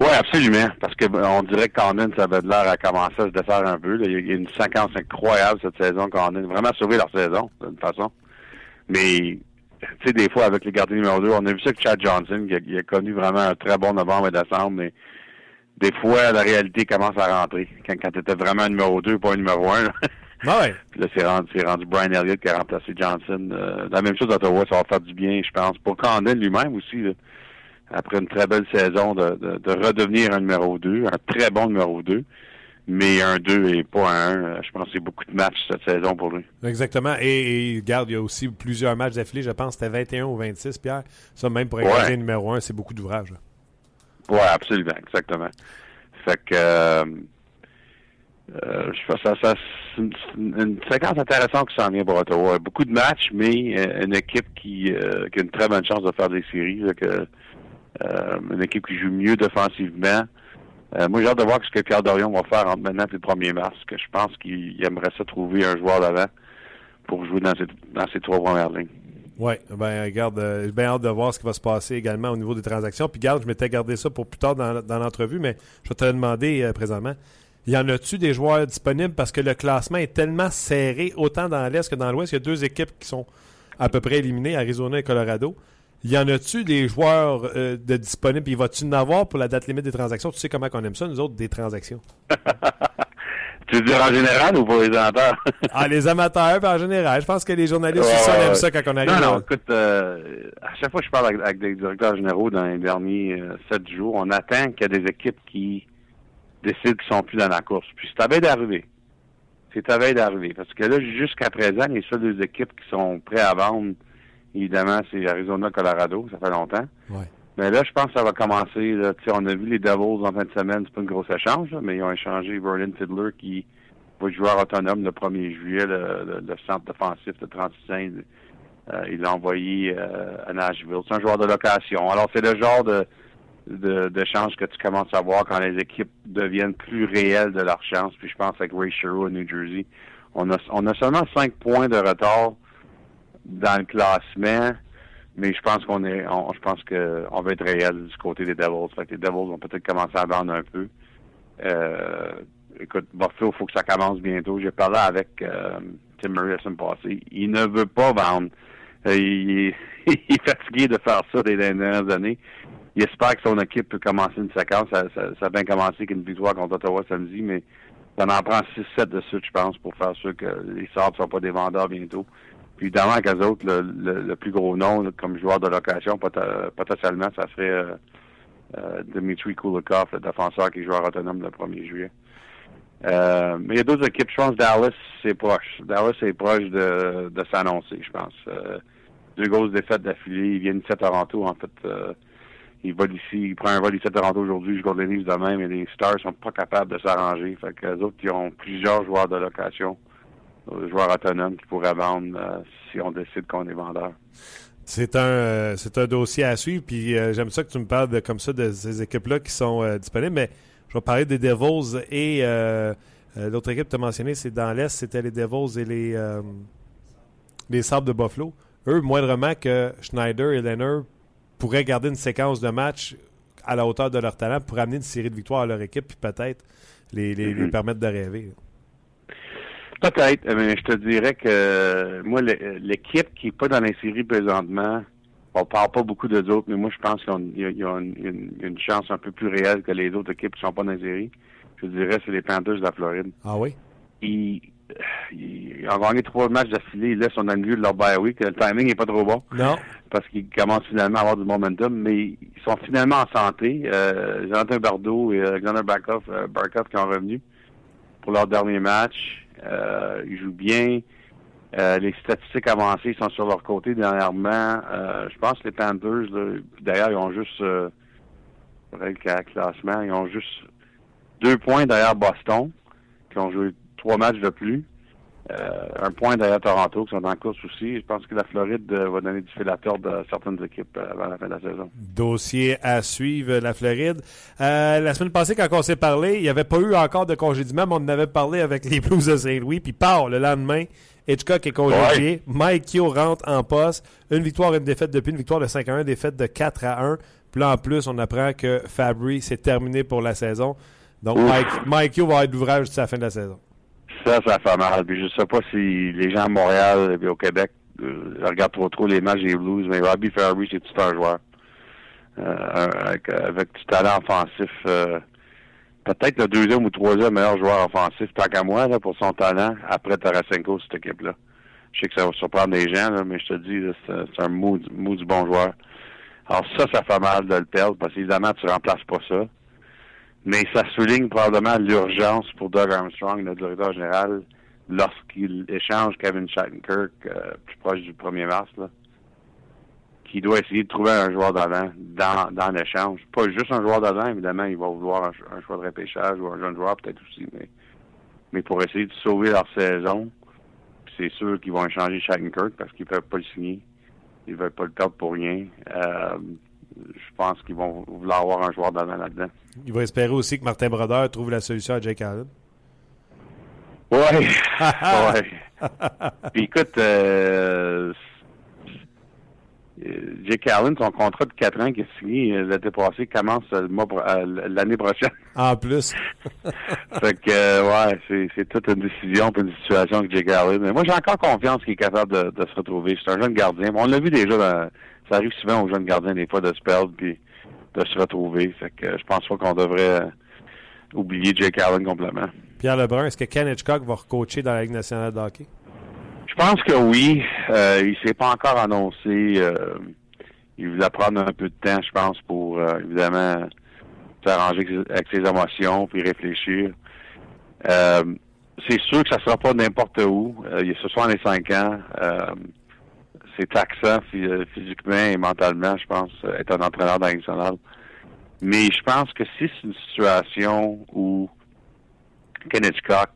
Oui, absolument. Parce que on dirait que Condon, ça avait l'air à commencer à se défaire un peu. Il y a une séquence incroyable cette saison, Condon. Vraiment sauvé leur saison, d'une façon. Mais, tu sais, des fois, avec les gardiens numéro 2, on a vu ça avec Chad Johnson, qui a, connu vraiment un très bon novembre et décembre, mais des fois, la réalité commence à rentrer. Quand, quand tu étais vraiment un numéro 2, pas un numéro 1. Ah ouais. Puis là, c'est rendu, rendu Brian Elliott qui a remplacé Johnson. Euh, la même chose à Ottawa, ça va faire du bien, je pense. Pour Condon lui-même aussi, là après une très belle saison, de, de, redevenir un numéro 2, un très bon numéro 2 mais un 2 et pas un 1. Je pense que c'est beaucoup de matchs cette saison pour lui. Exactement. Et, regarde, il y a aussi plusieurs matchs d'affilée. Je pense que c'était 21 ou 26, Pierre. Ça, même pour un ouais. numéro 1, c'est beaucoup d'ouvrages. Oui, absolument. Exactement. Fait que... Euh, euh, je pense que ça, c'est une, séquence intéressante qui s'en vient pour Ottawa. Beaucoup de matchs, mais euh, une équipe qui, qui, a une très bonne chance de faire des séries. que, euh, une équipe qui joue mieux défensivement. Euh, moi, j'ai hâte de voir ce que Pierre Dorion va faire entre maintenant et le 1er mars, que je pense qu'il aimerait ça trouver un joueur d'avant pour jouer dans ces, trois premières lignes. Oui, ben regarde, euh, j'ai bien hâte de voir ce qui va se passer également au niveau des transactions. Puis garde, je m'étais gardé ça pour plus tard dans, l'entrevue, mais je vais te demander présentement. Y en a-tu des joueurs disponibles? Parce que le classement est tellement serré, autant dans l'Est que dans l'Ouest. Il y a deux équipes qui sont à peu près éliminées, Arizona et Colorado. Y en a-tu des joueurs euh, de disponibles? Il va-tu en avoir pour la date limite des transactions? Tu sais comment on aime ça, nous autres, des transactions? tu veux dire en général ou pour les amateurs? ah, les amateurs, en général. Je pense que les journalistes aussi aiment ça quand on arrive. Non, non, écoute, euh, à chaque fois que je parle avec, des directeurs généraux dans les derniers euh, sept jours, on attend qu'il y ait des équipes qui décident qu'ils sont plus dans la course. Puis c'est à veille d'arriver. C'est à veille d'arriver. Parce que là, jusqu'à présent, les seules deux équipes qui sont prêtes à vendre Évidemment, c'est Arizona, Colorado, ça fait longtemps. Mais là, je pense que ça va commencer. Là. On a vu les Devils en fin de semaine, c'est pas une grosse échange, mais ils ont échangé Vernon Fiddler qui va jouer autonome le 1er juillet, le, centre défensif de 36 euh, il l'a envoyé euh, à Nashville. C'est un joueur de location. Alors, c'est le genre de d'échange que tu commences à voir quand les équipes deviennent plus réelles de leur chance. Puis je pense avec Ray Sherwood à New Jersey, on a, on a seulement 5 points de retard dans le classement, mais je pense qu'on est, je pense que on va être réel du côté des Devils. Fait que les Devils vont peut-être commencer à vendre un peu. Euh, écoute, Buffalo, il faut que ça commence bientôt. J'ai parlé avec euh, Tim Murray la semaine passée. Il ne veut pas vendre. Euh, il, est fatigué de faire ça des dernières années. Il espère que son équipe peut commencer une séquence. Ça, ça, ça a bien commencé avec une victoire contre Ottawa samedi, mais ça en prend 6-7 de suite, je pense, pour faire sûr que les Sabres ne sont pas des vendeurs bientôt. Puis évidemment qu'eux autres, le, le, plus gros nom comme joueur de location, potentiellement, ça serait euh, euh, Dmitry Kulikov, le défenseur qui est joueur autonome le 1er juillet. Euh, mais il y a d'autres équipes, je pense Dallas, c'est proche. Dallas est proche de, de s'annoncer, je pense. deux grosses défaites d'affilée. Ils viennent ici à Toronto, en fait. il va d'ici, il prend un vol ici à Toronto aujourd'hui, je garde les livres demain, mais les Stars sont pas capables de s'arranger. Fait que les autres, ils ont plusieurs joueurs de location joueurs autonomes qui pourraient vendre euh, si on décide qu'on est vendeur. C'est un, euh, c'est un dossier à suivre. Puis euh, j'aime ça que tu me parles de, comme ça de ces équipes-là qui sont disponibles. Mais je vais parler des Devils et l'autre équipe que tu as mentionné, c'est dans l'Est, c'était les Devils et les, les Sables de Buffalo. Eux, moindrement que Schneider et Leonard pourraient garder une séquence de match à la hauteur de leur talent pour amener une série de victoires à leur équipe puis peut-être les, les, les, mm-hmm. permettre de rêver. Peut-être, mais je te dirais que moi, l'équipe qui n'est pas dans les séries présentement, on parle pas beaucoup de autres, mais moi, je pense qu'il y a, une, une- une chance un peu plus réelle que les autres équipes qui sont pas dans les séries. Je dirais, c'est les Panthers de la Floride. Ah oui? Ils, ils ont gagné trois matchs d'affilée. Là, ils sont dans le milieu de leur bye week. Le timing est pas trop bon Non. parce qu'ils commencent finalement à avoir du momentum, mais ils sont finalement en santé. Euh, Jonathan Bardeau et Alexander Barkov, euh, Barkov qui sont revenus pour leur dernier match. Euh, ils jouent bien. Euh, les statistiques avancées sont sur leur côté dernièrement. Euh, je pense que les Panthers, d'ailleurs, ils ont juste euh, le classement, ils ont juste deux points derrière Boston, qui ont joué trois matchs de plus. Euh, un point derrière Toronto, qui sont en course aussi. Je pense que la Floride euh, va donner du fil à tordre à certaines équipes euh, avant la fin de la saison. Dossier à suivre, la Floride. La semaine passée, quand on s'est parlé, il n'y avait pas eu encore de congédiement, mais on en avait parlé avec les Blues de Saint-Louis. Puis, part le lendemain, Hitchcock est congédié. Mike Kyo rentre en poste. Une victoire, une défaite depuis, une victoire de 5 à 1, défaite de 4 à 1. Puis là, en plus, on apprend que Fabry, c'est terminé pour la saison. Donc, Ouf. Mike, Mike Kyo va être d'ouvrage jusqu'à la fin de la saison. Ça, ça fait mal. Puis je sais pas si les gens à Montréal et au Québec euh, regardent trop trop les matchs des Blues, mais Robbie Ferry, c'est tout un joueur. Euh, avec, du talent offensif. euh, Peut-être le deuxième ou troisième meilleur joueur offensif, tant qu'à moi, là, pour son talent, après Tarasenko, cette équipe-là. Je sais que ça va surprendre des gens, mais je te dis, c'est un mot du bon joueur. Alors ça, ça fait mal de le perdre, parce qu'évidemment, tu remplaces pas ça. Mais ça souligne probablement l'urgence pour Doug Armstrong, le directeur général, lorsqu'il échange Kevin Shattenkirk euh, plus proche du 1er mars, là, qui doit essayer de trouver un joueur d'avant dans, dans l'échange. Pas juste un joueur d'avant, évidemment, il va vouloir un, un choix de repêchage ou un jeune joueur peut-être aussi, mais, mais pour essayer de sauver leur saison, c'est sûr qu'ils vont échanger Shattenkirk parce qu'ils peuvent pas le signer. Ils veulent pas le perdre pour rien. Euh, pense qu'ils vont vouloir avoir un joueur d'avant là-dedans. Il va espérer aussi que Martin Brodeur trouve la solution à Jake Allen. Ouais. Puis écoute, euh, Jake Allen, son contrat de 4 ans qui est signé euh, l'été passé commence euh, l'année prochaine. En plus. fait que euh, ouais, c'est, toute une décision puis une situation avec Jake Allen. Mais moi j'ai encore confiance qu'il est capable de, de se retrouver. C'est un jeune gardien. On l'a vu déjà dans- ça arrive souvent aux jeunes gardiens des fois de se perdre puis de se retrouver. Fait que euh, je pense pas qu'on devrait euh, oublier Jake Allen complètement. Pierre Lebrun, est-ce que Ken Hitchcock va recoacher dans la Ligue nationale de hockey? Je pense que oui. Euh, il s'est pas encore annoncé. Euh, il voulait prendre un peu de temps, je pense, pour euh, évidemment s'arranger avec ses- émotions puis réfléchir. C'est sûr que ça sera pas n'importe où. Euh, il a 65 ans. Euh, c'est taxant phy- physiquement et mentalement, je pense, euh, être un entraîneur dans. Mais je pense que si c'est une situation où Ken Hitchcock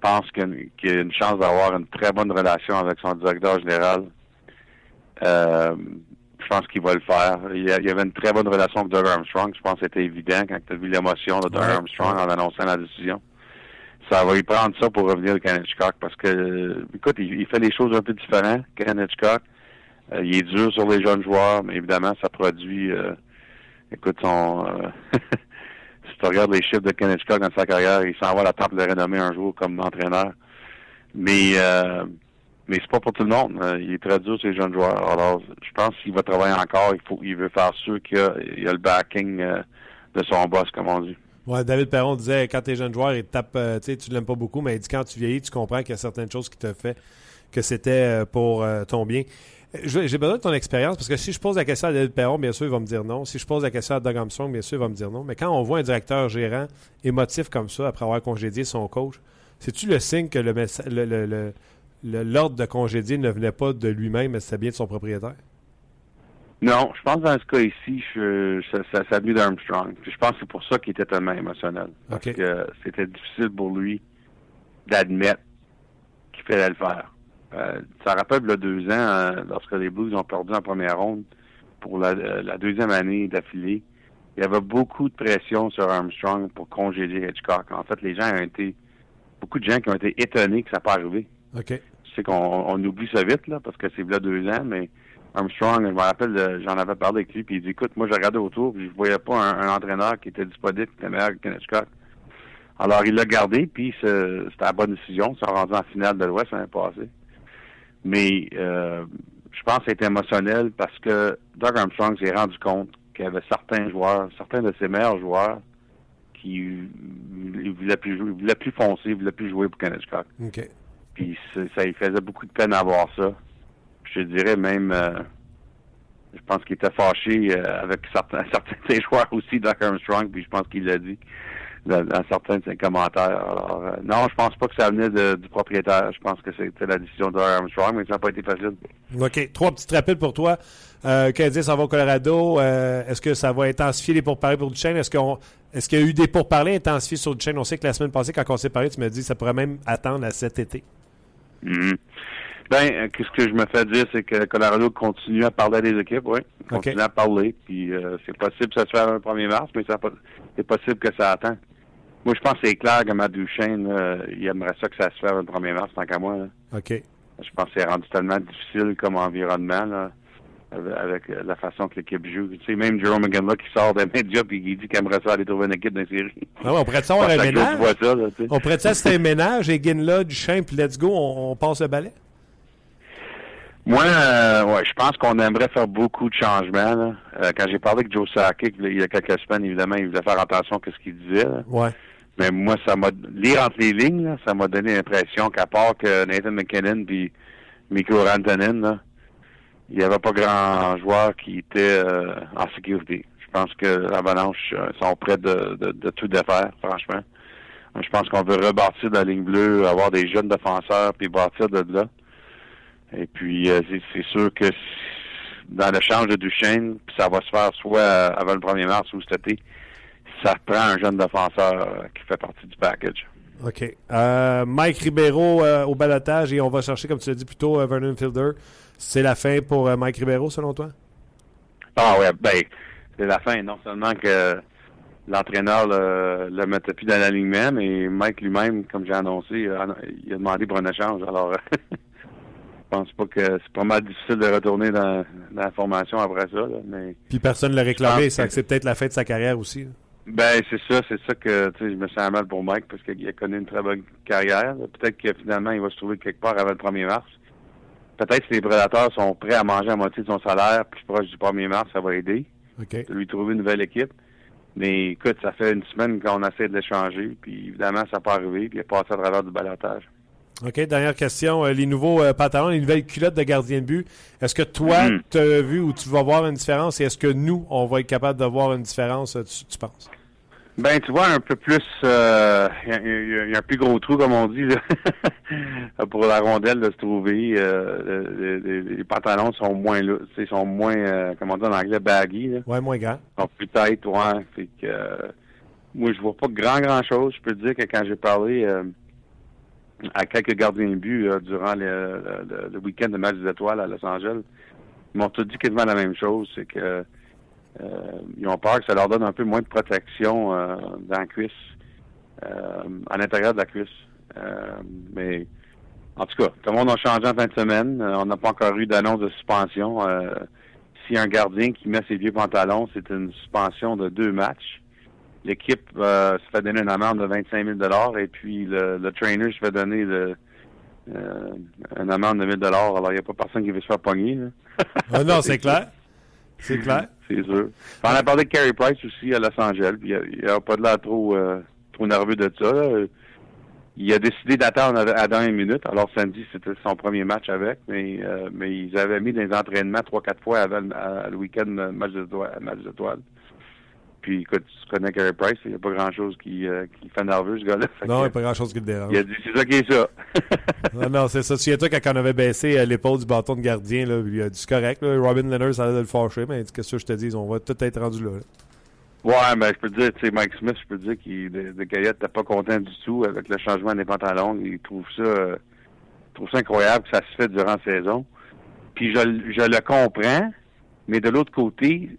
pense qu'il y a une chance d'avoir une très bonne relation avec son directeur général. Euh, je pense qu'il va le faire. Il y, avait une très bonne relation avec Doug Armstrong. Je pense que c'était évident quand tu as vu l'émotion de Doug. Armstrong en annonçant la décision. Ça va y prendre ça pour revenir à Ken Hitchcock parce que, écoute, il, fait les choses un peu différentes. Ken Hitchcock, euh, il est dur sur les jeunes joueurs, mais évidemment, ça produit, euh, écoute, son... euh, si tu regardes les chiffres de Ken Hitchcock dans sa carrière, il s'en va à la table de renommée un jour comme entraîneur. Mais mais c'est pas pour tout le monde. Il est très dur sur les jeunes joueurs. Alors, je pense qu'il va travailler encore. Il faut, il veut faire sûr qu'il y a, le backing de son boss, comme on dit. David Perron disait quand t'es jeune joueur, il tape, euh, tu sais, tu l'aimes pas beaucoup, mais il dit quand tu vieillis, tu comprends qu'il y a certaines choses qui te fait que c'était euh, pour euh, ton bien. J'ai besoin de ton expérience parce que si je pose la question à David Perron, bien sûr, il va me dire non. Si je pose la question à Doug Armstrong, bien sûr, il va me dire non. Mais quand on voit un directeur gérant émotif comme ça après avoir congédié son coach, c'est-tu le signe que messa- le- l'ordre de congédier ne venait pas de lui-même, mais c'était bien de son propriétaire? Non, je pense que dans ce cas ici, je, ça, ça, ça venu d'Armstrong. Je pense que c'est pour ça qu'il était tellement émotionnel. Parce que c'était difficile pour lui d'admettre qu'il fallait le faire. Euh, ça rappelle a deux ans, euh, lorsque les Blues ont perdu en première ronde pour la, euh, la deuxième année d'affilée, il y avait beaucoup de pression sur Armstrong pour congédier Hitchcock. En fait, les gens ont été, beaucoup de gens qui ont été étonnés que ça pas arrivé. OK. Je sais qu'on on oublie ça vite, là, parce que c'est là deux ans, mais Armstrong, je me rappelle, j'en avais parlé avec lui, puis il dit, écoute, moi, je regardais autour, puis je voyais pas un, un entraîneur qui était disponible, qui était meilleur que Ken Hitchcock. Alors, il l'a gardé, puis c'était la bonne décision. Ils sont rendus en finale de l'Ouest l'année passée. Mais euh, je pense que c'est émotionnel parce que Doug Armstrong s'est rendu compte qu'il y avait certains joueurs, certains de ses meilleurs joueurs, qui ne voulaient plus jouer, voulaient plus foncer, voulaient plus jouer pour Connecticut. OK. Puis ça lui faisait beaucoup de peine à voir ça. Je dirais même, euh, je pense qu'il était fâché euh, avec certains, certains de ses joueurs aussi, Doug Armstrong, puis je pense qu'il l'a dit dans, dans, certains de ses commentaires. Alors, euh, non, je pense pas que ça venait de, du propriétaire. Je pense que c'était la décision de Armstrong, mais ça n'a pas été facile. OK. Trois petites rappels pour toi. Euh, Canadien s'en va au Colorado. Est-ce que ça va intensifier les pourparlers pour Duchesne? Est-ce qu'on est-ce qu'il y a eu des pourparlers intensifiés sur Duchesne? On sait que la semaine passée, quand on s'est parlé, tu m'as dit que ça pourrait même attendre à cet été. Mm -hmm. Ben, qu'est-ce que je me fais dire, c'est que Colorado continue à parler des équipes, oui. Continue okay. à parler. Puis euh, c'est possible que ça se fasse le 1er mars, mais c'est possible que ça attend. Moi, je pense que c'est clair que Matt Duchesne, euh, il aimerait ça que ça se fasse le 1er mars, tant qu'à moi. Là. OK. Je pense que c'est rendu tellement difficile comme environnement, là, avec la façon que l'équipe joue. Tu sais, même Jerome McGinley qui sort des médias et qui dit qu'il aimerait ça aller trouver une équipe dans série. Ah ouais, on pourrait avoir un ménage? Ça, là, on pourrait ça, c'était un ménage, et Ginla, Duchesne, puis let's go, on, on passe le balai? Moi, euh, ouais, je pense qu'on aimerait faire beaucoup de changements. Là. Euh, quand j'ai parlé avec Joe Sakic il y a quelques semaines, évidemment, il voulait faire attention à ce qu'il disait. Là. Ouais. Mais moi, ça m'a lire entre les lignes, là, ça m'a donné l'impression qu'à part que Nathan McKinnon puis Mikko Rantanen, là, il n'y avait pas grand joueur qui était euh, en sécurité. Je pense que l'Avalanche sont prêts de, de, de, tout défaire, franchement. Je pense qu'on veut rebâtir de la ligne bleue, avoir des jeunes défenseurs, puis bâtir de là. Et puis, euh, c'est sûr que dans le change de Duchesne, ça va se faire soit avant le 1er mars ou cet été, ça prend un jeune défenseur qui fait partie du package. OK. Euh, Mike Ribeiro euh, au balotage et on va chercher, comme tu l'as dit plus tôt, Vernon Fielder. C'est la fin pour Mike Ribeiro, selon toi? Ah ouais, ben, c'est la fin. Non seulement que l'entraîneur le, le mettait plus dans l'alignement, mais Mike lui-même, comme j'ai annoncé, il a demandé pour un échange. Alors, pense pas que c'est pas mal difficile de retourner dans, dans la formation après ça. Là, mais Puis personne ne l'a réclamé, que... c'est peut-être la fin de sa carrière aussi. Là. Ben c'est ça, c'est ça que je me sens mal pour Mike parce qu'il a connu une très bonne carrière. Peut-être que finalement il va se trouver quelque part avant le 1er mars. Peut-être que les prédateurs sont prêts à manger à moitié de son salaire plus proche du 1er mars, ça va aider. Okay. De lui trouver une nouvelle équipe. Mais écoute, ça fait une semaine qu'on essaie de l'échanger, puis évidemment, ça n'a pas arrivé, puis il est passé à travers du balotage. OK, dernière question. Euh, les nouveaux euh, pantalons, les nouvelles culottes de gardien de but, est-ce que toi, Mm. tu as vu ou tu vas voir une différence? Et est-ce que nous, on va être capable de voir une différence, tu, tu penses? Ben, tu vois, un peu plus, il euh, y, y, y, a un plus gros trou, comme on dit, là, pour la rondelle de se trouver. Euh, les, les, pantalons sont moins, là, sont moins, euh, comment on dit en anglais, baggy. Là. Ouais, moins grands. Sont plus tight, ouais. Fait que, euh, moi, je vois pas grand, grand chose. Je peux te dire que quand j'ai parlé euh, à quelques gardiens de but euh, durant le, le, le week-end de match des étoiles à Los Angeles, ils m'ont tous dit quasiment la même chose. C'est que euh, ils ont peur que ça leur donne un peu moins de protection euh, dans la cuisse, euh, à l'intérieur de la cuisse. Mais en tout cas, tout le monde a changé en fin de semaine. On n'a pas encore eu d'annonce de suspension. Si un gardien qui met ses vieux pantalons, c'est une suspension de deux matchs. L'équipe se fait donner une amende de 25 000 et puis le, le trainer se fait donner le, une amende de 1 000 Alors, il n'y a pas personne qui veut se faire pogner. Là. Ah non, c'est clair. C'est clair. C'est sûr. On a parlé de Carey Price aussi à Los Angeles. il n'a pas de l'air trop, euh, trop nerveux de ça. Là. Il a décidé d'attendre à la dernière minute. Alors samedi, c'était son premier match avec, mais euh, mais ils avaient mis des entraînements trois, quatre fois avant à, le week-end match d'étoiles. Puis écoute, tu connais Carey Price, il n'y a pas grand chose qui, euh, qui fait nerveux, ce gars-là. Non, il n'y a pas grand chose qui le dérange. Il a dit c'est ça qui est ça. non, non, c'est ça. Souviens-toi quand on avait baissé l'épaule du bâton de gardien, là, il a dit c'est correct, là, Robin Leonard, ça allait de le fâcher, mais qu'est-ce que je te dis, on va tout être rendu là. là. Ouais, ben je peux te dire, tu sais, Mike Smith, je peux te dire qu'il de, de Gaillette n'était pas content du tout avec le changement des pantalons. Il trouve ça euh, il trouve ça incroyable que ça se fait durant la saison. Puis je, je le comprends, mais de l'autre côté,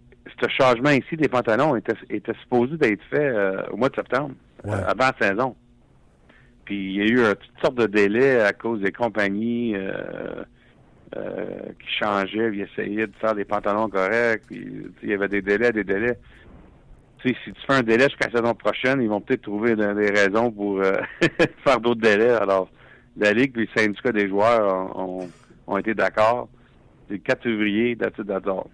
ce changement ici des pantalons était, était supposé d'être fait euh, au mois de septembre, ouais. euh, avant la saison. Puis il y a eu euh, toutes sortes de délais à cause des compagnies qui changeaient, puis essayaient de faire des pantalons corrects. Puis il y avait des délais, des délais. Si tu fais un délai jusqu'à la saison prochaine, ils vont peut-être trouver des raisons pour faire d'autres délais. Alors, la Ligue et le syndicat des joueurs ont, ont, ont été d'accord. le 4 février, that's all.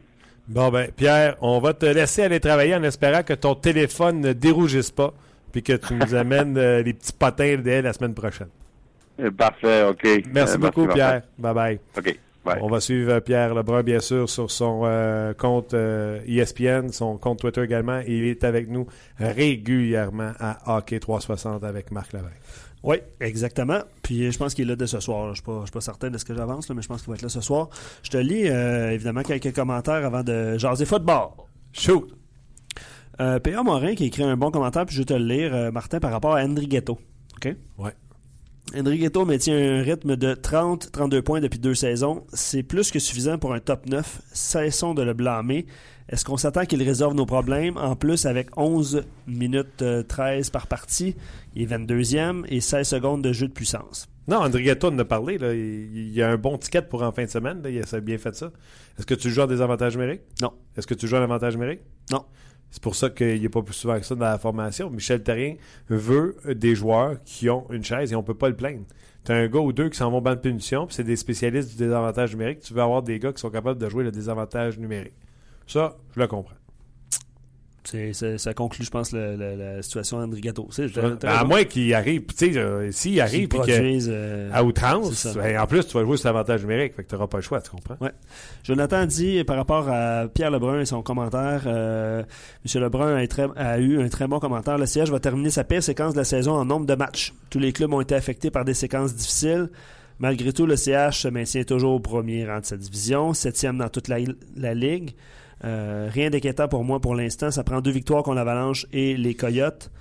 Bon, ben, Pierre, on va te laisser aller travailler en espérant que ton téléphone ne dérougisse pas puis que tu nous amènes euh, les petits potins dès la semaine prochaine. Euh, Parfait, OK. Merci Euh, beaucoup. Pierre. Bye-bye. OK, bye. On va suivre euh, Pierre Lebrun, bien sûr, sur son euh, compte ESPN, son compte Twitter également. Il est avec nous régulièrement à Hockey 360 avec Marc Levin. Oui, exactement. Puis je pense qu'il est là dès ce soir. Je ne suis, pas- certain de ce que j'avance, là, mais je pense qu'il va être là ce soir. Je te lis euh, évidemment quelques commentaires avant de jaser football. Shoot! Euh, P.A. Morin qui a écrit un bon commentaire, puis je vais te le lire, euh, Martin, par rapport à Henry Ghetto. OK? Ouais. Henry Ghetto maintient un rythme de 30-32 points depuis deux saisons? C'est plus que suffisant pour un top 9. Cessons de le blâmer. Est-ce qu'on s'attend qu'il résolve nos problèmes? En plus, avec 11 minutes euh, 13 par partie, il est 22e et 16 secondes de jeu de puissance. Non, André Gatto en a parlé. Là. Il, il y a un bon ticket pour en fin de semaine. Là. Il a bien fait ça. Est-ce que tu joues en désavantage numérique? Non. Est-ce que tu joues en avantage numérique? Non. C'est pour ça qu'il n'est pas plus souvent que ça dans la formation. Michel Terrien veut des joueurs qui ont une chaise et on peut pas le plaindre. Tu un gars ou deux qui s'en vont ban de punition, puis c'est des spécialistes du désavantage numérique. Tu veux avoir des gars qui sont capables de jouer le désavantage numérique. Ça, je le comprends. C'est- ça conclut, je pense, la situation. C'est- t'as- Ben, à moins qu'il arrive, tu sais, euh, s'il arrive, puis que, euh, à outrance, ben, en plus, tu vas jouer sur l'avantage numérique, fait que tu n'auras pas le choix, tu comprends? Jonathan dit par rapport à Pierre Lebrun et son commentaire, euh, M. Lebrun a, très- a eu un très bon commentaire. Le siège va terminer sa pire séquence de la saison en nombre de matchs. Tous les clubs ont été affectés par des séquences difficiles. Malgré tout, le CH se maintient toujours au premier rang de sa division, septième dans toute la, la ligue. Euh, rien d'inquiétant pour moi pour l'instant. Ça prend deux victoires contre l'Avalanche et les Coyotes.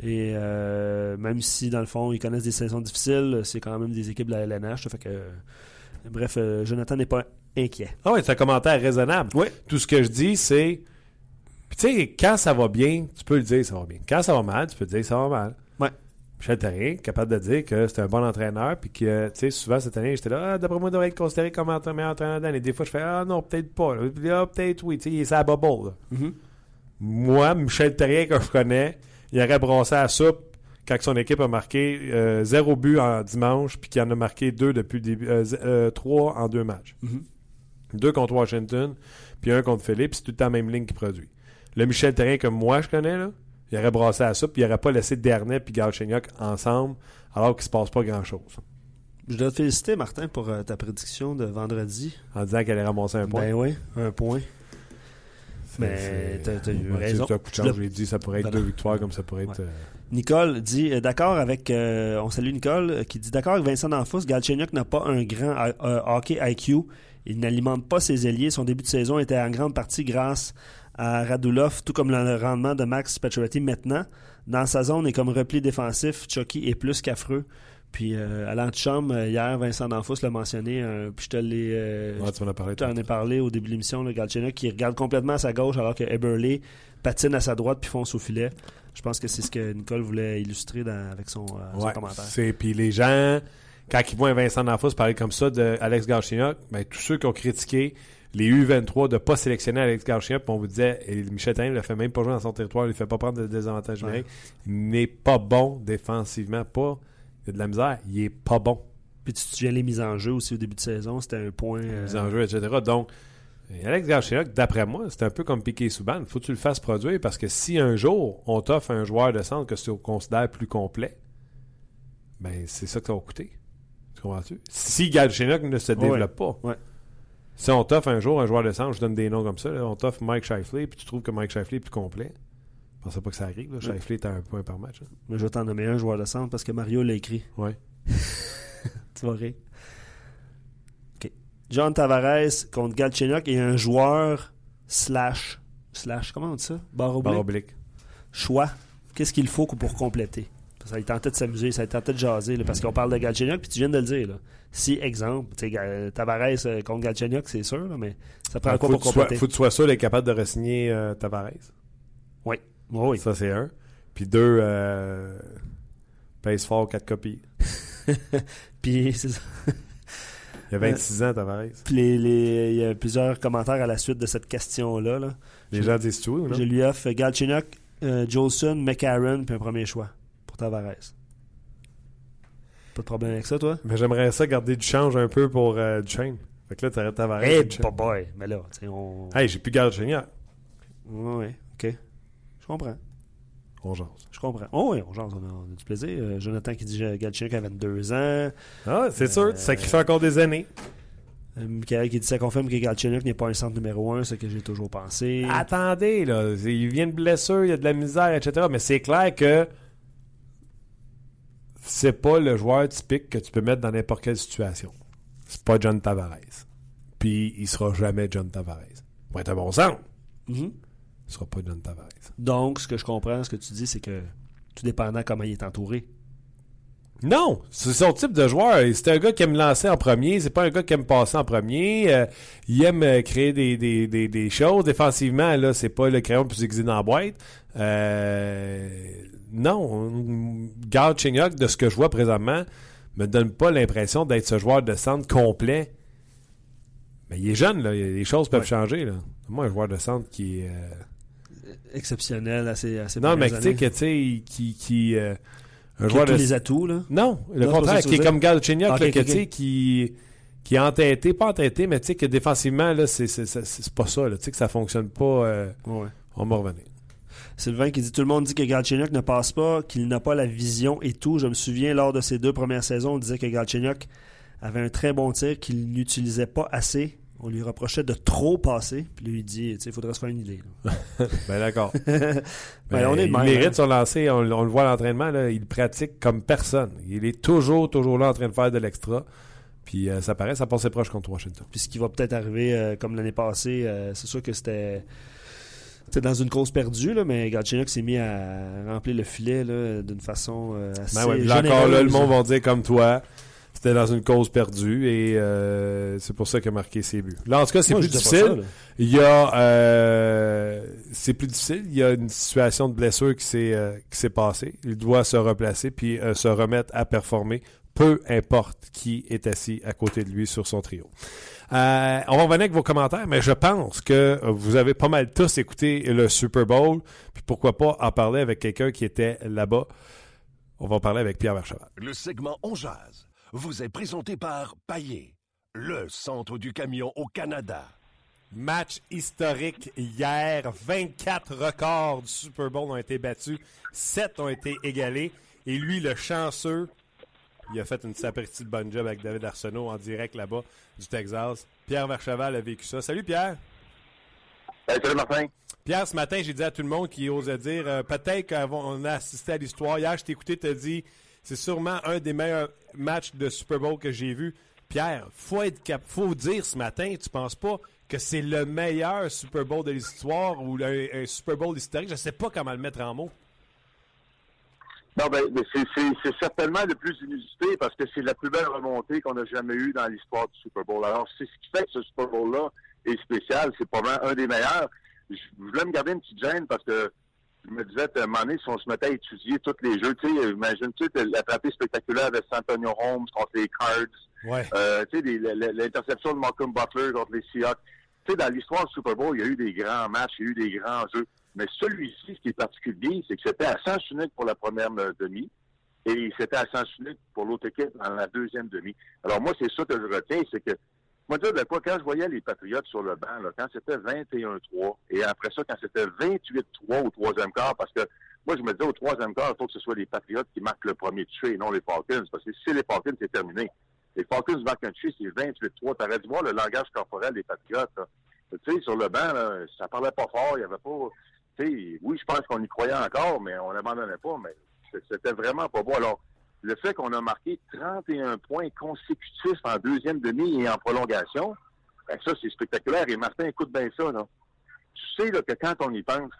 Et euh, même si, dans le fond, ils connaissent des saisons difficiles, c'est quand même des équipes de la LNH. Ça fait que, bref, euh, Jonathan n'est pas inquiet. Ah ouais, c'est un commentaire raisonnable. Oui. Tout ce que je dis, c'est. Puis tu sais, quand ça va bien, tu peux le dire, ça va bien. Quand ça va mal, tu peux dire, ça va mal. Michel Terrien, capable de dire que c'est un bon entraîneur, puis que, tu sais, souvent cette année, j'étais là, ah, d'après moi, il devrait être considéré comme un meilleur entraîneur de l'année. Des fois, je fais, ah non, peut-être pas. là, peut-être oui, tu sais, il est sa bubble. là. Mhm. Moi, Michel Terrien, que je connais, il aurait brossé à la soupe quand son équipe a marqué euh, zéro but en dimanche, puis qu'il en a marqué deux depuis début, euh, euh, trois en deux matchs. Mhm. Deux contre Washington, puis un contre Philippe, c'est tout le temps la même ligne qui produit. Le Michel Terrien que moi je connais, là, il aurait brassé à ça, puis il aurait pas laissé Dernay puis Galchenyuk ensemble, alors qu'il se passe pas grand-chose. Je dois te féliciter, Martin, pour euh, ta prédiction de vendredi. En disant qu'elle allait ramasser un point. Ben oui, un point. Mais c'est- t'as- t'as eu Ouais, raison. C'est un coup de Je chance, j'ai dit, ça pourrait être Voilà. deux victoires comme ça pourrait être. Euh, Nicole dit euh, d'accord avec. euh, on salue Nicole qui dit d'accord avec Vincent D'Anfos. Galchenyuk n'a pas un grand hockey IQ. Il n'alimente pas ses ailiers. Son début de saison était en grande partie grâce à Radulov, tout comme le rendement de Max Pacioretty maintenant. Dans sa zone et comme repli défensif, Chucky est plus qu'affreux. Puis euh, à l'antichambre, euh, hier, Vincent D'Anfos l'a mentionné. euh, puis je te l'ai. euh, ouais, tu m'en as parlé. Tu en as parlé au début de l'émission, le Galchenyuk qui regarde complètement à sa gauche alors que Eberle patine à sa droite puis fonce au filet. Je pense que c'est ce que Nicole voulait illustrer dans- avec son, euh, son Ouais, commentaire. c'est puis les gens quand ils voient Vincent D'Anfos parler comme ça de Alex Galchenyuk, ben tous ceux qui ont critiqué les U23 de pas sélectionner Alex puis on vous disait et Michel Therrien ne le fait même pas jouer dans son territoire, il ne fait pas prendre de désavantage Ouais. numérique. Il n'est pas bon défensivement, pas il y a de la misère, il est pas bon Puis tu te souviens les mises en jeu aussi au début de saison, c'était un point. euh, les enjeux, etc. Donc Alex Galchenyuk, d'après moi, c'est un peu comme Piqué Souban. Faut que tu le fasses produire parce que si un jour on t'offre un joueur de centre que tu considères plus complet, ben c'est ça que ça va coûter. Tu comprends-tu? Si Galchenyuk ne se Ouais. développe pas, Ouais. Si on t'offre un jour un joueur de centre, je donne des noms comme ça, là, on t'offre Mike Shifley, puis tu trouves que Mike Shifley est plus complet. Je pensais pas que ça arrive. Là. Shifley est à un point par match. hein. Mais je vais t'en nommer un joueur de centre parce que Mario l'a écrit. Ouais. Tu vas rire. OK. John Tavares contre Galchenyuk et un joueur slash. Slash, comment on dit ça? Barre oblique? Barre oblique. choix. Qu'est-ce qu'il faut pour compléter? Ça il tentait de s'amuser, ça il tentait de jaser, là, parce qu'on parle de Galchenyuk, puis tu viens de le dire. Là. Si, exemple, Ga- Tavares euh, contre Galchenyuk, c'est sûr, là, mais ça prend Ah, quoi pour compléter? faut que tu sois sûr d'être capable de re-signer euh, Tavares. Oui, oui. Ça, c'est un. Puis deux, euh, pèse fort, quatre copies. Puis, c'est ça. Il y a 26 ans, Tavares. Puis les- les- il y a plusieurs commentaires à la suite de cette question-là. Là. Les gens disent tout, ou non? Je lui offre Galchenyuk, euh, Jolson, McCarron, puis un premier choix Tavares. Pas de problème avec ça, toi? Mais j'aimerais ça garder du change un peu pour euh, Duchesne. Fait que là, t'arrêtes Tavares. Hey, boy, boy. Mais là, tu sais, on. Hey, j'ai plus Galchenyuk. Ouais, ouais, ok. Je comprends. On jase. Je comprends. Oh, oui, on, jase, on, a, on a du plaisir. Euh, Jonathan qui dit Galchenyuk a 22 ans. Ah, c'est Euh, sûr, tu sacrifies encore des années. Euh, Michael qui dit ça confirme que Galchenyuk n'est pas un centre numéro 1, ce que j'ai toujours pensé. Attendez, là. Il vient de blessure, il y a de la misère, etc. Mais c'est clair que c'est pas le joueur typique que tu peux mettre dans n'importe quelle situation. C'est pas John Tavares. Puis il sera jamais John Tavares. Pour être un bon centre, Mhm. il sera pas John Tavares. Donc, ce que je comprends, ce que tu dis, c'est que tout dépendant comment il est entouré. Non, c'est son type de joueur. C'est un gars qui aime lancer en premier. C'est pas un gars qui aime passer en premier. Euh, il aime euh, créer des, des, des, des choses. Défensivement, là, c'est pas le crayon le plus aiguisé dans la boîte. Euh, non, Galchenyuk, de ce que je vois présentement, me donne pas l'impression d'être ce joueur de centre complet. Mais il est jeune, là. Les choses peuvent Ouais. changer, là. Moi, un joueur de centre qui est... euh, Exceptionnel, assez, assez Non, mais tu sais, qui... qui euh, un Qui a joueur tous de les atouts, là. non, le Non, contraire, qui est comme Galchenyuk, Ok, là, ok, que, ok. tu sais, qui, qui est entêté, pas entêté, mais tu sais que défensivement, là, c'est, pas ça, tu sais que ça fonctionne pas. euh, Ouais. on va revenir. Sylvain qui dit Tout le monde dit que Galchenyuk ne passe pas, qu'il n'a pas la vision et tout. Je me souviens, lors de ses deux premières saisons, on disait que Galchenyuk avait un très bon tir, qu'il n'utilisait pas assez. On lui reprochait de trop passer. Puis lui, il dit il faudrait se faire une idée. Ben d'accord. Ben, Ben, on est il même, mérite hein. son lancer, on, on le voit à l'entraînement, là, il pratique comme personne. Il est toujours, toujours là en train de faire de l'extra. Puis euh, ça paraît, ça passait proche contre Washington. Puis ce qui va peut-être arriver, euh, comme l'année passée, euh, c'est sûr que c'était. C'était dans une cause perdue, là, mais Galchenyuk s'est mis à remplir le filet là, d'une façon euh, assez Ben ouais, encore là, le monde va dire comme toi. C'était dans une cause perdue et euh, c'est pour ça qu'il a marqué ses buts. Là, en tout cas, c'est plus difficile. ça. Il y a, euh, c'est plus difficile. Il y a une situation de blessure qui s'est euh, qui s'est passée. Il doit se replacer puis euh, se remettre à performer, peu importe qui est assis à côté de lui sur son trio. Euh, on va revenir avec vos commentaires, mais je pense que vous avez pas mal tous écouté le Super Bowl, puis pourquoi pas en parler avec quelqu'un qui était là-bas. On va en parler avec Pierre Vercheval. Le segment On Jazz vous est présenté par Paillé, le centre du camion au Canada. Match historique hier. 24 records du Super Bowl ont été battus. 7 ont été égalés. Et lui, le chanceux, il a fait une sapristi de bonne job avec David Arsenault en direct là-bas du Texas. Pierre Vercheval a vécu ça. Salut Pierre. Salut Martin. Pierre, ce matin, j'ai dit à tout le monde qui osait dire euh, peut-être qu'on a assisté à l'histoire. Hier, je t'ai écouté te dit c'est sûrement un des meilleurs matchs de Super Bowl que j'ai vu. Pierre, faut être cap faut dire ce matin, tu penses pas que c'est le meilleur Super Bowl de l'histoire ou un, un Super Bowl historique? Je sais pas comment le mettre en mots. Non, ben, c'est, certainement le plus inusité parce que c'est la plus belle remontée qu'on a jamais eue dans l'histoire du Super Bowl. Alors, c'est ce qui fait que ce Super Bowl-là est spécial. C'est probablement un des meilleurs. Je voulais me garder une petite gêne parce que je me disais, à un moment donné, si on se mettait à étudier tous les jeux, tu sais, imagine-tu la frappée spectaculaire de Santonio Holmes contre les Cards, Ouais. euh, tu sais, l'interception de Malcolm Butler contre les Seahawks. Tu sais, dans l'histoire du Super Bowl, il y a eu des grands matchs, il y a eu des grands jeux. Mais celui-ci, ce qui est particulier, c'est que c'était à sens unique pour la première euh, demi et c'était à sens unique pour l'autre équipe dans la deuxième demi. Alors moi, c'est ça que je retiens, c'est que moi, dire de quoi, quand je voyais les Patriotes sur le banc, là, quand c'était 21-3, et après ça, quand c'était 28-3 au troisième quart, parce que moi, je me disais au troisième quart, il faut que ce soit les Patriotes qui marquent le premier touché et non les Falcons, parce que si les Falcons, c'est terminé. Les Falcons marquent un touché, c'est 28-3. T'aurais dû voir le langage corporel des Patriotes. Tu sais, sur le banc, là, ça parlait pas fort, il y avait pas... Oui, je pense qu'on y croyait encore, mais on n'abandonnait pas, mais c'était vraiment pas beau. Alors, le fait qu'on a marqué 31 points consécutifs en deuxième demi et en prolongation, ben ça, c'est spectaculaire. Et Martin, écoute bien ça. Tu sais que quand on y pense,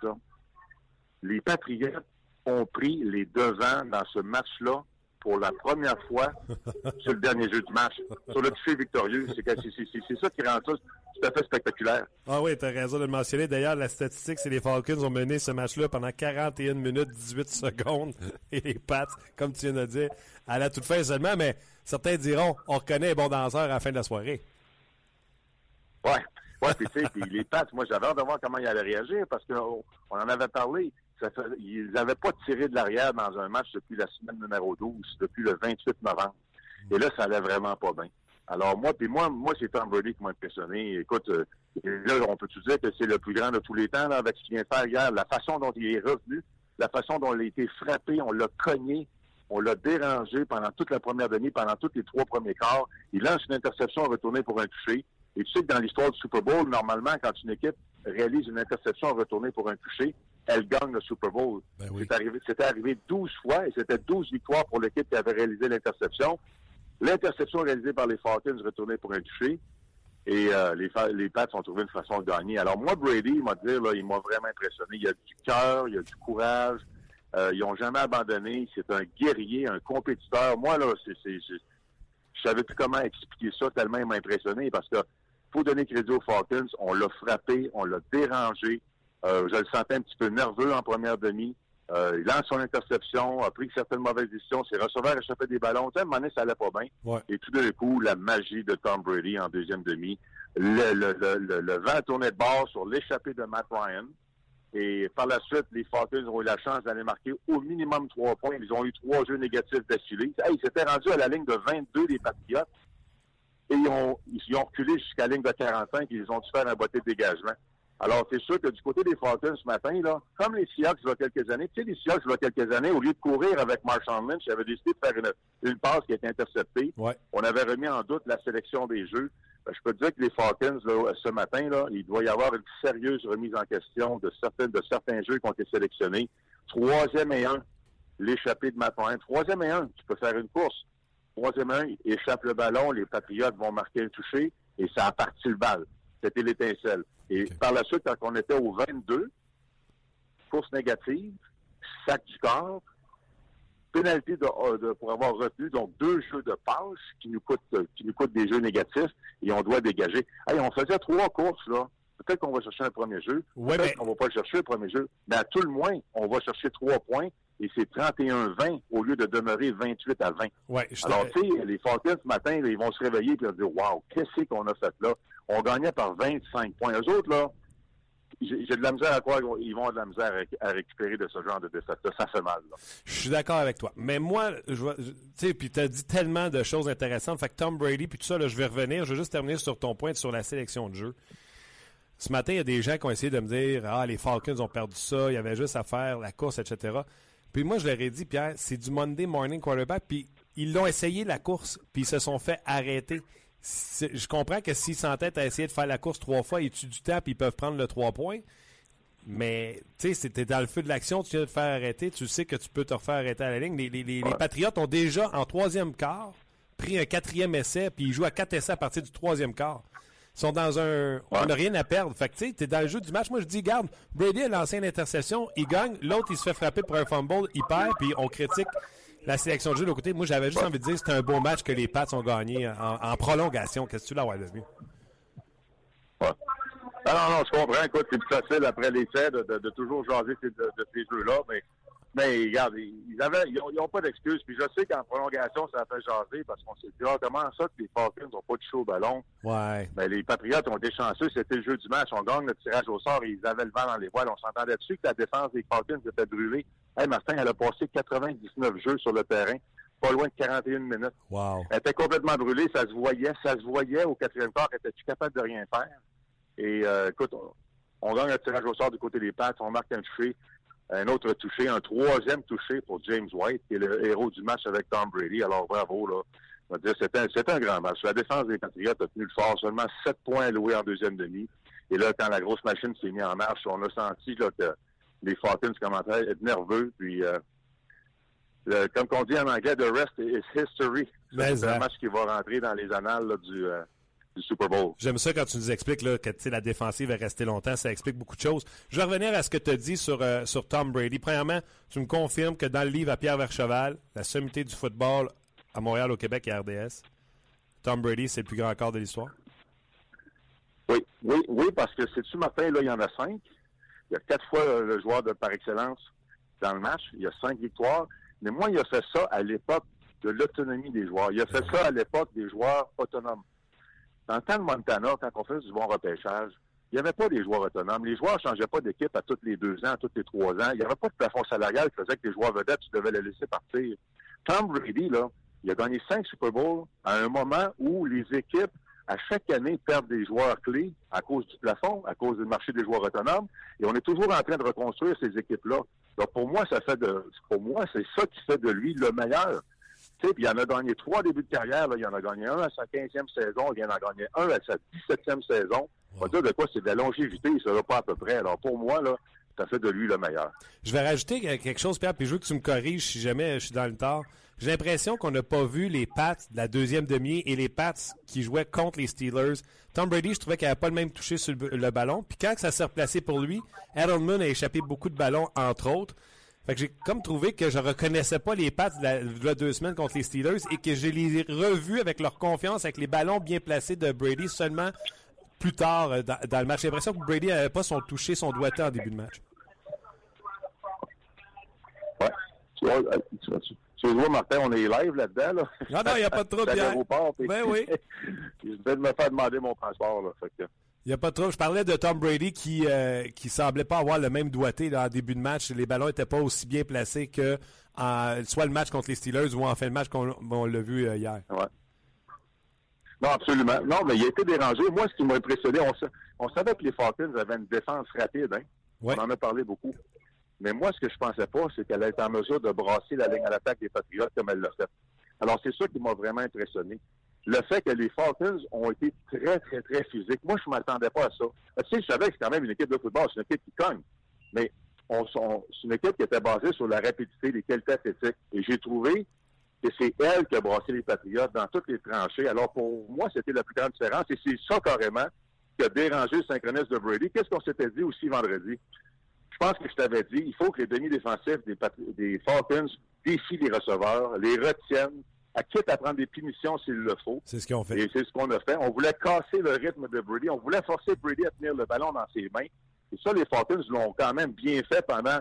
les Patriotes ont pris les devants dans ce match-là pour la première fois sur le dernier jeu du match, sur le toucher victorieux. C'est ça qui rend ça tout à fait spectaculaire. Ah oui, t'as raison de le mentionner. D'ailleurs, la statistique, c'est les Falcons ont mené ce match-là pendant 41 minutes 18 secondes. Et les Pats, comme tu viens de dire, à la toute fin seulement. Mais certains diront, on reconnaît un bon danseur à la fin de la soirée. Ouais. Ouais, puis tu sais, les Pats, moi j'avais hâte de voir comment ils allaient réagir parce qu'on on en avait parlé. Ils n'avaient pas tiré de l'arrière dans un match depuis la semaine numéro 12, depuis le 28 novembre. Et là, ça allait vraiment pas bien. Alors moi, puis moi, moi, c'est Tom Brady qui m'a impressionné. Écoute, euh, là, on peut-tu dire que c'est le plus grand de tous les temps, là, avec ce qu'il vient de faire hier, la façon dont il est revenu, la façon dont il a été frappé, on l'a cogné, on l'a dérangé pendant toute la première demi, pendant tous les trois premiers quarts. Il lance une interception retournée pour un toucher. Et tu sais que dans l'histoire du Super Bowl, normalement, quand une équipe réalise une interception retournée pour un toucher, elle gagne le Super Bowl. Ben oui. C'est arrivé, c'était arrivé 12 fois et c'était 12 victoires pour l'équipe qui avait réalisé l'interception. L'interception réalisée par les Falcons retournée pour un touché. Et euh, les, les Pats ont trouvé une façon de gagner. Alors moi, Brady, il m'a dit, là, il m'a vraiment impressionné. Il a du cœur, il a du courage. Euh, ils ont jamais abandonné. C'est un guerrier, un compétiteur. Moi, là, c'est, c'est, c'est- je savais plus comment expliquer ça tellement il m'a impressionné parce que faut donner crédit aux Falcons. On l'a frappé, on l'a dérangé. Euh, je le sentais un petit peu nerveux en première demi. Euh, il lance son interception, a pris certaines mauvaises décisions. Ses receveurs échappaient des ballons. À un moment donné, ça allait pas bien. Ouais. Et tout d'un coup, la magie de Tom Brady en deuxième demi. Le, le, le, le, vent tournait de bord sur l'échappée de Matt Ryan. Et par la suite, les Falcons ont eu la chance d'aller marquer au minimum trois points. Ils ont eu trois jeux négatifs d'affilée. Hey, ils s'étaient rendus à la ligne de 22 des Patriotes. Et ils ont, ils ont reculé jusqu'à la ligne de 45 et ils ont dû faire un botté de dégagement. Alors, c'est sûr que du côté des Falcons ce matin, là, comme les Seahawks il y a quelques années, tu sais, les Seahawks il y a quelques années, au lieu de courir avec Marshawn Lynch, ils avaient décidé de faire une, une passe qui a été interceptée. Ouais. On avait remis en doute la sélection des jeux. Ben, je peux te dire que les Falcons, là, ce matin, là, il doit y avoir une sérieuse remise en question de certains, de certains jeux qui ont été sélectionnés. Troisième et un, l'échappée de Matt Ryan. Troisième et un, tu peux faire une course. Troisième et un, il échappe le ballon, les Patriotes vont marquer un toucher et ça a parti le bal. C'était l'étincelle. Et par la suite, quand on était au 22, course négative, sac du corps, pénalité de, euh, de- pour avoir retenu donc deux jeux de passe qui nous coûtent euh, qui nous coûtent des jeux négatifs et on doit dégager. Hey, on faisait trois courses là. Peut-être qu'on va chercher un premier jeu. Ouais, Peut-être mais- qu'on va pas le chercher le premier jeu. Mais à tout le moins, on va chercher trois points et c'est 31-20 au lieu de demeurer 28 à 20. Ouais, je Alors, tu sais, les Falcons, ce matin, ils vont se réveiller et ils vont dire, wow, qu'est-ce qu'on a fait là? On gagnait par 25 points. Eux autres, là, j'ai de la misère à croire qu'ils vont avoir de la misère à, à récupérer de ce genre de défaite. Ça fait mal, là. Je suis d'accord avec toi. Mais moi, je tu sais, puis t'as dit tellement de choses intéressantes. Fait que Tom Brady, puis tout ça, là, je vais revenir. Je vais juste terminer sur ton point sur la sélection de jeu. Ce matin, il y a des gens qui ont essayé de me dire, ah, les Falcons ont perdu ça, il y avait juste à faire la course, etc. Puis moi, je leur ai dit, Pierre, c'est du Monday morning quarterback, puis ils l'ont essayé la course, puis ils se sont fait arrêter. Je comprends que s'ils s'entêtent à essayer de faire la course trois fois, ils tuent du temps, puis ils peuvent prendre le trois points. Mais, tu sais, c'était dans le feu de l'action, tu viens de te faire arrêter, tu sais que tu peux te refaire arrêter à la ligne. Les, les, les, les Patriotes ont déjà, en troisième quart, pris un quatrième essai, puis ils jouent à quatre essais à partir du troisième quart. Sont dans un... On n'a rien à perdre. Fait que, tu sais, t'es dans le jeu du match. Moi, je dis, garde, Brady a lancé une intercession, il gagne, l'autre, il se fait frapper pour un fumble, il perd, puis on critique la sélection de jeu de l'autre côté. Moi, j'avais juste envie de dire, c'était un beau match que les Pats ont gagné en, en prolongation. Qu'est-ce que tu l'as ouais, devenu? Ouais. Non, non, non, je comprends. Écoute, c'est plus facile après l'essai de, de, de toujours jaser de, de ces jeux-là, mais, mais regarde, ils avaient, ils ont, ils ont pas d'excuses. Puis je sais qu'en prolongation, ça a fait jaser parce qu'on s'est dit, ah, comment ça que les Falcons n'ont pas de chaud au ballon? Ouais. Ben, les Patriotes ont été chanceux, c'était le jeu du match. On gagne le tirage au sort et ils avaient le vent dans les voiles. On s'entendait dessus que la défense des Falcons était brûlée. Hey, Martin, elle a passé 99 jeux sur le terrain, pas loin de 41 minutes. Wow. Elle était complètement brûlée, ça se voyait, ça se voyait au quatrième quart, elle était capable de rien faire? Et euh, écoute, on, on gagne un tirage au sort du côté des Pats, on marque un touché, un autre touché, un troisième touché pour James White, qui est le héros du match avec Tom Brady. Alors bravo, là. On va dire, c'était un, un grand match. La défense des Patriotes a tenu le fort, seulement sept points alloués en deuxième demi. Et là, quand la grosse machine s'est mise en marche, on a senti là, que les Falcons commençaient à être nerveux. Puis, euh, le- comme on dit en anglais, the rest is history. C'est un match qui va rentrer dans les annales là, du, euh, du Super Bowl. J'aime ça quand tu nous expliques là, que tu la défensive est restée longtemps. Ça explique beaucoup de choses. Je vais revenir à ce que tu as dit sur, euh, sur Tom Brady. Premièrement, tu me confirmes que dans le livre à Pierre Vercheval, la sommité du football à Montréal, au Québec et à RDS, Tom Brady, c'est le plus grand quart de l'histoire? Oui, oui, oui, parce que c'est-tu, Martin, là, il y en a cinq. Il y a quatre fois euh, le joueur de par excellence dans le match. Il y a cinq victoires. Mais moi, il a fait ça à l'époque de l'autonomie des joueurs. Il a fait ça à l'époque des joueurs autonomes. Dans le temps de Montana, quand on faisait du bon repêchage, il n'y avait pas des joueurs autonomes. Les joueurs ne changeaient pas d'équipe à tous les deux ans, à tous les trois ans. Il n'y avait pas de plafond salarial qui faisait que les joueurs vedettes, tu devais les laisser partir. Tom Brady, là, Il a gagné cinq Super Bowls à un moment où les équipes, à chaque année, perdent des joueurs clés à cause du plafond, à cause du marché des joueurs autonomes. Et on est toujours en train de reconstruire ces équipes-là. Donc, pour moi, ça fait de, pour moi, c'est ça qui fait de lui le meilleur. Puis il en a gagné trois débuts de carrière. Là. Il en a gagné un à sa 15e saison. Il en a gagné un à sa 17e saison. On va dire de quoi c'est de la longévité. Il sera pas à peu près. Alors, pour moi, là, ça fait de lui le meilleur. Je vais rajouter quelque chose, Pierre, puis je veux que tu me corriges si jamais je suis dans le tort. J'ai l'impression qu'on n'a pas vu les Pats de la deuxième demi et les Pats qui jouaient contre les Steelers. Tom Brady, je trouvais qu'il n'avait pas le même touché sur le, ballon. Puis quand ça s'est replacé pour lui, Edelman a échappé beaucoup de ballons, entre autres. Fait que j'ai comme trouvé que je reconnaissais pas les Pats de la, deux semaines contre les Steelers et que je les ai revus avec leur confiance, avec les ballons bien placés de Brady seulement plus tard euh, dans, le match. J'ai l'impression que Brady n'avait pas son touché, son doigté en début de match. Ouais. Tu vois, euh, tu vois, Martin, on est live là-dedans. Là. Non, non, il n'y a pas de trouble, Pierre. Ben oui. je vais me faire demander mon transport. Là, fait que... Il n'y a pas de trouble. Je parlais de Tom Brady qui euh, qui semblait pas avoir le même doigté là, en début de match. Les ballons n'étaient pas aussi bien placés que soit le match contre les Steelers ou en fait le match qu'on l'a vu euh, hier. Ouais. Non, absolument. Non, mais il a été dérangé. Moi, ce qui m'a impressionné, on, on, savait que les Falcons avaient une défense rapide. Hein? On en a parlé beaucoup. Mais moi, ce que je pensais pas, c'est qu'elle allait être en mesure de brasser la ligne à l'attaque des Patriotes comme elle l'a fait. Alors, c'est ça qui m'a vraiment impressionné. Le fait que les Falcons ont été très, très, très physiques. Moi, je m'attendais pas à ça. Tu sais, je savais que c'est quand même une équipe de football, c'est une équipe qui cogne. Mais c'est une équipe qui était basée sur la rapidité, les qualités athlétiques. Et j'ai trouvé que c'est elle qui a brassé les Patriotes dans toutes les tranchées. Alors, pour moi, c'était la plus grande différence. Et c'est ça, carrément, qui a dérangé le synchronisme de Brady. Qu'est-ce qu'on s'était dit aussi vendredi? Je pense que je t'avais dit, il faut que les demi-défensifs des Falcons défient les receveurs, les retiennent, à quitte à prendre des punitions s'il le faut. C'est ce qu'on fait. Et c'est ce qu'on a fait. On voulait casser le rythme de Brady. On voulait forcer Brady à tenir le ballon dans ses mains. Et ça, les Falcons l'ont quand même bien fait pendant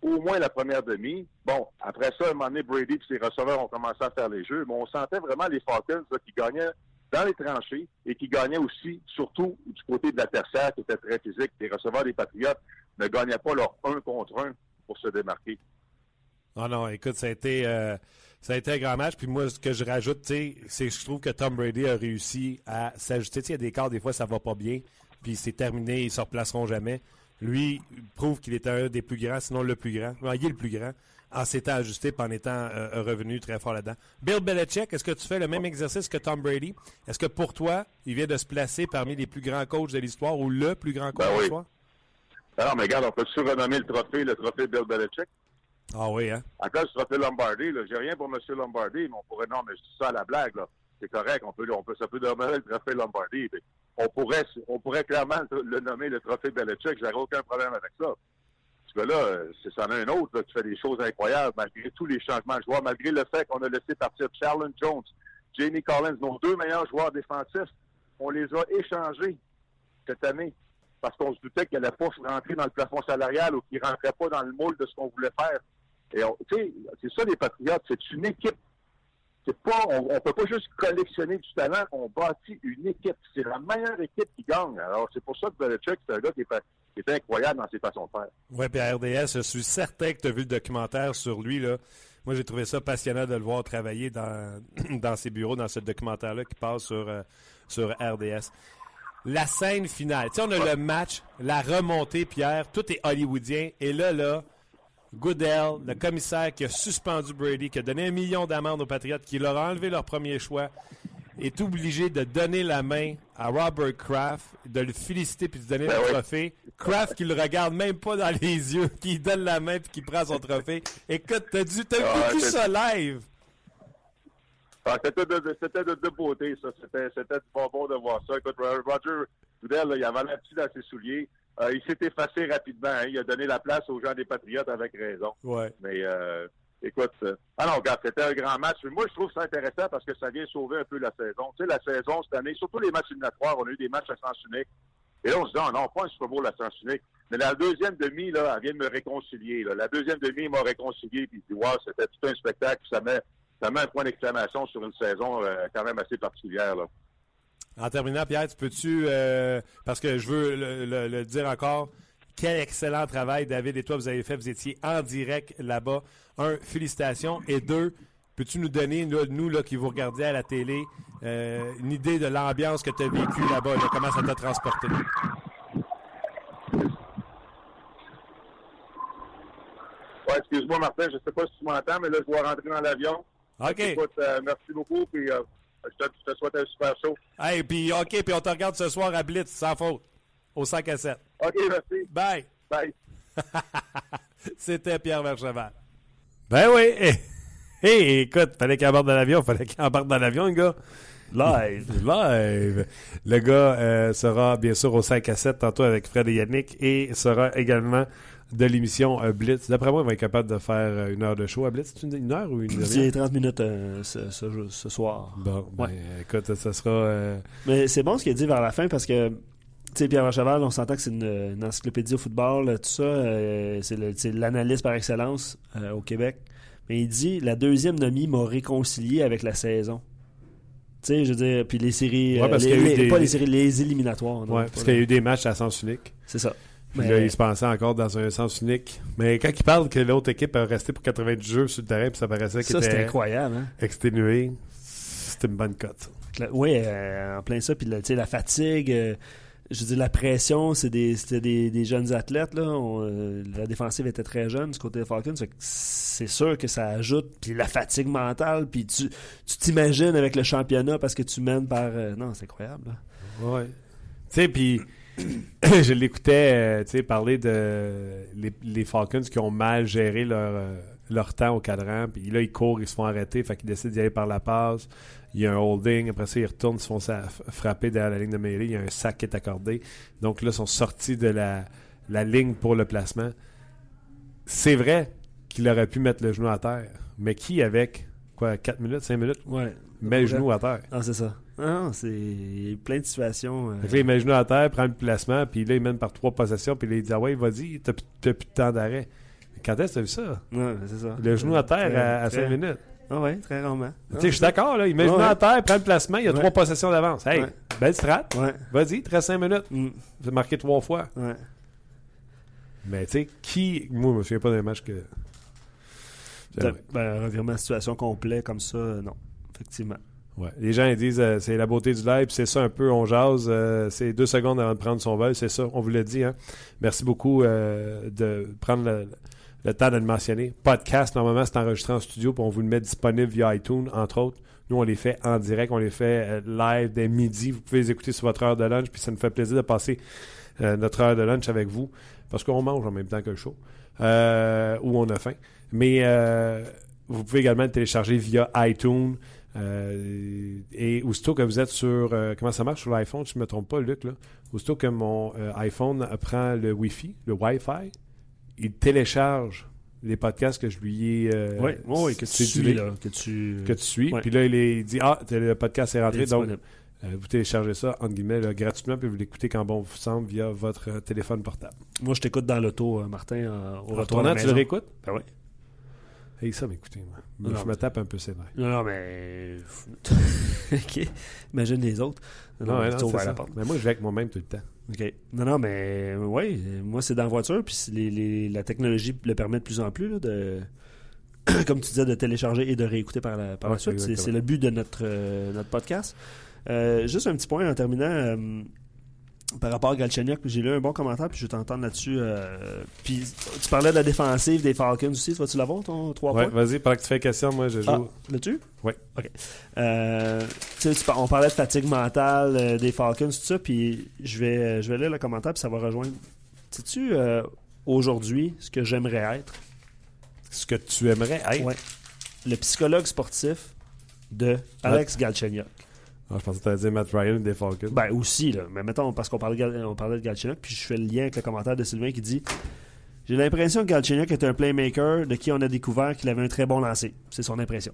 au moins la première demi. Bon, après ça, à un moment donné, Brady et ses receveurs ont commencé à faire les jeux, mais on sentait vraiment les Falcons qui gagnaient dans les tranchées et qui gagnaient aussi, surtout du côté de la tertiaire, qui était très physique. Les receveurs des Patriotes ne gagnaient pas leur un contre un pour se démarquer. Non, non, écoute, ça a été euh, ça a été un grand match. Puis moi, ce que je rajoute, c'est que je trouve que Tom Brady a réussi à s'ajuster. Il y a des cas, des fois, ça va pas bien. Puis c'est terminé, ils se replaceront jamais. Lui prouve qu'il est un des plus grands, sinon le plus grand. il est le plus grand en s'étant ajusté et en étant euh, revenu très fort là-dedans. Bill Belichick, est-ce que tu fais le même exercice que Tom Brady? Est-ce que pour toi, il vient de se placer parmi les plus grands coachs de l'histoire ou le plus grand coach ben de l'histoire? Alors, mais regarde, on peut surnommer le trophée le trophée Bill Belichick. Ah oui, hein? Encore le trophée Lombardi, là. J'ai rien pour M. Lombardi, mais on pourrait, non, mais je dis ça à la blague, là. C'est correct, on peut, on peut, ça peut nommer le trophée Lombardi. on pourrait, on pourrait clairement le nommer le trophée Belichick. J'aurais aucun problème avec ça. Parce que là, c'est ça a un autre, là, qui fait des choses incroyables, malgré tous les changements de joueurs, malgré le fait qu'on a laissé partir Charlon Jones, Jamie Collins, nos deux meilleurs joueurs défensifs. On les a échangés cette année parce qu'on se doutait qu'il n'allait pas rentrer dans le plafond salarial ou qu'il ne rentrait pas dans le moule de ce qu'on voulait faire. Et tu sais, c'est ça les Patriotes, c'est une équipe. C'est pas, on, ne peut pas juste collectionner du talent, on bâtit une équipe. C'est la meilleure équipe qui gagne. Alors c'est pour ça que Belichick, c'est un gars qui est, incroyable dans ses façons de faire. Oui, puis à RDS, je suis certain que tu as vu le documentaire sur lui. Là. Moi, j'ai trouvé ça passionnant de le voir travailler dans, dans ses bureaux, dans ce documentaire-là qui passe sur, euh, sur RDS la scène finale. Tu sais, on a le match, la remontée, Pierre, tout est hollywoodien. Et là, là, Goodell, le commissaire qui a suspendu Brady, qui a donné un million d'amendes aux Patriotes, qui leur a enlevé leur premier choix, est obligé de donner la main à Robert Kraft, de le féliciter puis de donner ben le trophée. Kraft qui le regarde même pas dans les yeux, qui donne la main puis qui prend son trophée. Écoute, t'as dû, t'as ah, ça live. Ah, c'était de, c'était de, de, beauté, ça. C'était, c'était du bonbon de voir ça. Écoute, Roger Goodell, il avait un petit dans ses souliers. Euh, il s'est effacé rapidement. Hein. Il a donné la place aux gens des Patriotes avec raison. Ouais. Mais euh, écoute, euh, ah non, regarde, c'était un grand match. Mais moi, je trouve ça intéressant parce que ça vient sauver un peu la saison. Tu sais, la saison cette année, surtout les matchs éliminatoires, on a eu des matchs à sens unique. Et là, on se dit, oh, non, pas un Super Bowl à sens unique. Mais la deuxième demi, là, elle vient de me réconcilier. Là. La deuxième demi m'a réconcilié, puis wow, c'était tout un spectacle, ça met ça met un point d'exclamation sur une saison euh, quand même assez particulière. Là. En terminant, Pierre, tu peux-tu, euh, parce que je veux le, dire encore, quel excellent travail, David et toi, vous avez fait. Vous étiez en direct là-bas. Un, félicitations. Et deux, peux-tu nous donner, nous, nous, là, qui vous regardez à la télé, euh, une idée de l'ambiance que tu as vécue là-bas, là, comment ça t'a transporté? Ouais, excuse-moi, Martin, je sais pas si tu m'entends, mais là, je dois rentrer dans l'avion. OK. Écoute, euh, merci beaucoup, puis euh, je, te, je te souhaite un super show. Hey, puis OK, puis on te regarde ce soir à Blitz, sans faute, au 5 à 7. OK, merci. Bye! Bye. C'était Pierre Vercheval. Ben oui! Hey, écoute, fallait qu'il embarque dans l'avion, fallait qu'il embarque dans l'avion, le gars. Live. Live. Le gars euh, sera bien sûr au 5 à 7 tantôt avec Fred et Yannick et sera également de l'émission euh, Blitz. D'après moi, il va être capable de faire euh, une heure de show à Blitz. C'est une, une heure ou une C'est demi-heure? 30 minutes euh, ce, ce- ce soir. Bon, ben, Ouais. écoute, ça sera... euh, Mais c'est bon ce qu'il a dit vers la fin parce que, tu sais, Pierre Cheval, on s'entend que c'est une, une encyclopédie au football, là, tout ça. euh, c'est le- c'est l'analyste par excellence euh, au Québec. Mais il dit la deuxième demi m'a réconcilié avec la saison. Tu sais, je veux dire, puis les séries. Ouais, euh, parce les- qu'il y a eu les- des- Pas les séries, les éliminatoires. non, ouais, parce qu'il y a eu des matchs à sens unique. C'est ça. Mais- là, il se pensait encore dans un sens unique. Mais quand il parle que l'autre équipe a resté pour 90 jeux sur le terrain, puis ça paraissait qu'il était incroyable. Hein? exténué, c'était une bonne cote. Oui, en plein ça. Puis la, tu sais, la fatigue, euh, je veux dire, la pression, c'est des, c'était des, des jeunes athlètes. Là. On, euh, la défensive était très jeune du côté des Falcons. C'est sûr que ça ajoute. Puis la fatigue mentale. Puis tu tu t'imagines avec le championnat parce que tu mènes par. euh, non, c'est incroyable. là. Ouais. Tu sais, puis je l'écoutais euh, parler de les, les Falcons qui ont mal géré leur, euh, leur temps au cadran. Puis là, ils courent, ils se font arrêter. Fait qu'ils décident d'y aller par la passe. Il y a un holding. Après ça, ils retournent, ils se font frapper derrière la ligne de mêlée. Il y a un sac qui est accordé. Donc là, ils sont sortis de la, la ligne pour le placement. C'est vrai qu'il aurait pu mettre le genou à terre. Mais qui, avec quoi, 4 minutes, 5 minutes, Ouais. met le genou à terre? Ah, c'est ça. Ah, non, c'est plein de situations. euh, Fait que là, il met le genou à terre, prend le placement, puis là, il mène par trois possessions, puis là, il dit Ah ouais, vas-y, t'as plus t'as plus de temps d'arrêt. Quand est-ce que t'as vu ça? Ouais, c'est ça. Le genou à terre Très- à, très- 5 minutes. Ah, ouais, très rarement. Tu sais, je suis d'accord, là. Il met le Ouais, à terre, prend le placement, il y a Ouais. trois possessions d'avance. Hey, Ouais. belle strat. Vas-y, 13 minutes. Mm, avez marqué trois fois. ouais. Mais tu sais, qui. Moi, je me souviens pas d'un match que. Ben, un revirement de situation complet comme ça, euh, non. Effectivement. Ouais. Les gens disent euh, c'est la beauté du live, c'est ça un peu, on jase, euh, c'est deux secondes avant de prendre son vol, c'est ça, on vous l'a dit. Hein? Merci beaucoup euh, de prendre le, temps de le mentionner. Podcast, normalement, c'est enregistré en studio, puis on vous le met disponible via iTunes, entre autres. Nous, on les fait en direct, on les fait live dès midi. Vous pouvez les écouter sur votre heure de lunch, puis ça nous fait plaisir de passer notre heure de lunch avec vous, parce qu'on mange en même temps que show, ou on a faim. Mais vous pouvez également le télécharger via iTunes. Euh, et aussitôt que vous êtes sur. euh, comment ça marche sur l'iPhone, si je ne me trompe pas, Luc, là? Aussitôt que mon euh, iPhone prend le Wi-Fi, le Wi-Fi, il télécharge les podcasts que je lui ai. oui, oui, que tu suis, là. Que tu. Que tu suis. Ouais. Puis là, il, est- il dit Ah, le podcast est rentré. Donc, euh, vous téléchargez ça, entre guillemets, là, gratuitement, puis vous l'écoutez quand bon vous semble via votre euh, téléphone portable. Moi, je t'écoute dans l'auto, euh, Martin, au à retournant, tu le réécoutes? Ben oui. Hey, ça m'écoutez, moi. Non, je me tape un peu sévère. Non, non, mais. OK. Imagine les autres. Non, Non, non, la porte. Mais moi, je vais avec moi-même tout le temps. OK. Non, non, mais oui, moi, c'est dans la voiture, puis c'est les- les- la technologie le permet de plus en plus, là, de. Comme tu disais, de télécharger et de réécouter par la, par la Ouais, suite. C'est le but de notre, euh, notre podcast. Euh, juste un petit point en terminant. euh, par rapport à Galchenyuk, j'ai lu un bon commentaire, puis je vais t'entendre là-dessus. euh, puis tu parlais de la défensive des Falcons aussi. Tu vas-tu l'avoir, ton 3 Ouais, points? vas-y, pendant que tu fais question, moi, je joue. Ah, l'as-tu? Oui. OK. Euh, tu sais, on parlait de fatigue mentale euh, des Falcons, tout ça, puis je vais, je vais lire le commentaire, puis ça va rejoindre. Sais-tu, aujourd'hui, ce que j'aimerais être? Ce que tu aimerais être? Ouais. Le psychologue sportif de Alex Galchenyuk. Ah, je pensais que tu allais dire Matt Ryan des Falcons. Ben aussi, là. Mais mettons, parce qu'on parlait, on de Galchenyuk, puis je fais le lien avec le commentaire de Sylvain qui dit J'ai l'impression que Galchenyuk est un playmaker de qui on a découvert qu'il avait un très bon lancer. C'est son impression.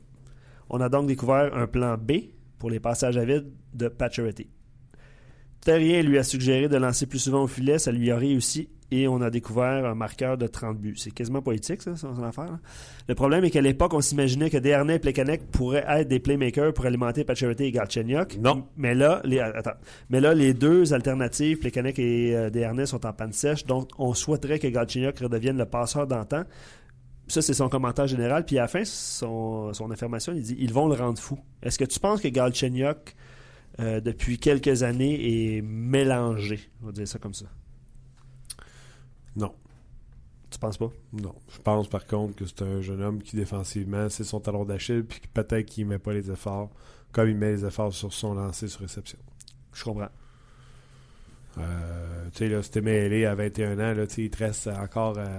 On a donc découvert un plan B pour les passages à vide de Pacioretty. Terrien lui a suggéré de lancer plus souvent au filet, ça lui a réussi et on a découvert un marqueur de 30 buts. C'est quasiment poétique, ça, son, affaire. là. Le problème est qu'à l'époque, on s'imaginait que Desharnais et Plekanec pourraient être des playmakers pour alimenter Pacioretty et Galchenyuk. Non. Mais là, les, attends. Mais là, les deux alternatives, Plekanec et euh, sont en panne sèche, donc on souhaiterait que Galchenyuk redevienne le passeur d'antan. Ça, c'est son commentaire général. Puis à la fin, son, son affirmation, il dit ils vont le rendre fou. Est-ce que tu penses que Galchenyuk, euh, depuis quelques années, est mélangé? On va dire ça comme ça. Non. Tu penses pas? Non. Je pense par contre que c'est un jeune homme qui défensivement, c'est son talon d'Achille, puis que peut-être qu'il met pas les efforts comme il met les efforts sur son lancer sur réception. Je comprends. Euh, tu sais, là, si t'es mêlé à 21 ans, là, tu sais, il te reste encore à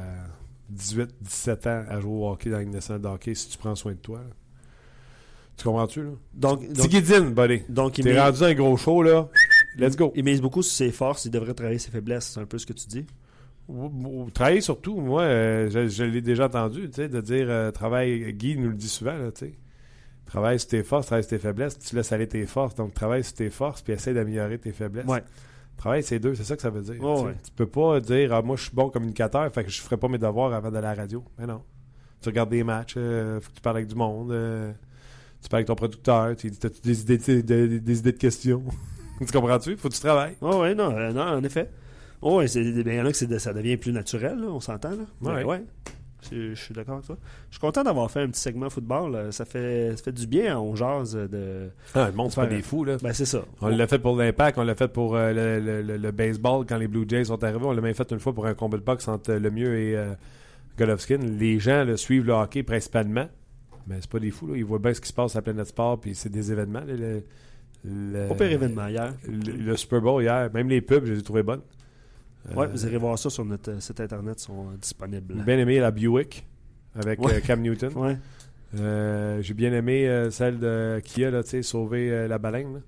18, 17 ans à jouer au hockey dans une nationale de hockey si tu prends soin de toi. là. Tu comprends-tu, là? Donc, donc, Tigidine, buddy. donc il, T'es rendu un gros show, là. Let's go. il mise beaucoup sur ses forces. Il devrait travailler ses faiblesses. C'est un peu ce que tu dis. Travailler surtout, moi, euh, je, je l'ai déjà entendu, tu sais, de dire euh, travaille, Guy nous le dit souvent, là, tu sais. Travaille sur tes forces, travaille sur tes faiblesses, tu laisses aller tes forces, donc travaille sur tes forces, puis essaie d'améliorer tes faiblesses. Ouais. Travaille ces deux, c'est ça que ça veut dire. Sais. ouais. Tu peux pas dire, ah, moi, je suis bon communicateur, fait que je ferai pas mes devoirs avant d'aller à la radio. Mais non. Tu regardes des matchs, euh, faut que tu parles avec du monde, euh, tu parles avec ton producteur, tu t'as-tu des idées de, de- des idées de questions? tu comprends-tu? Faut que tu travailles. Oh, ouais, non, non, en effet. Oh, ouais, c'est- ben, il y en a que de- ça devient plus naturel, là, on s'entend. Là. Ouais. Mais ouais. Je, suis d'accord avec toi. Je suis content d'avoir fait un petit segment football. là. Ça fait, ça fait du bien, on jase de. Ah, le monde, c'est pas des fous, là. Ben, c'est ça. On l'a fait pour l'Impact, on l'a fait pour euh, le, le- le- le baseball quand les Blue Jays sont arrivés. On l'a même fait une fois pour un combat de boxe entre euh, Lemieux et euh, Golovkin. Les gens là, suivent le hockey principalement, mais c'est pas des fous. Là. Ils voient bien ce qui se passe à la planète sport, puis c'est des événements. là. Le, le- Pas pire événement hier. Le, le Super Bowl hier, même les pubs, je les ai trouvés bonnes. Ouais, Euh, vous irez voir ça sur notre euh, site internet, ils sont euh, disponibles. J'ai bien aimé la Buick avec Ouais. Cam Newton. Ouais. Euh, J'ai bien aimé euh, celle de Kia, là, tu sais, sauver euh, la baleine.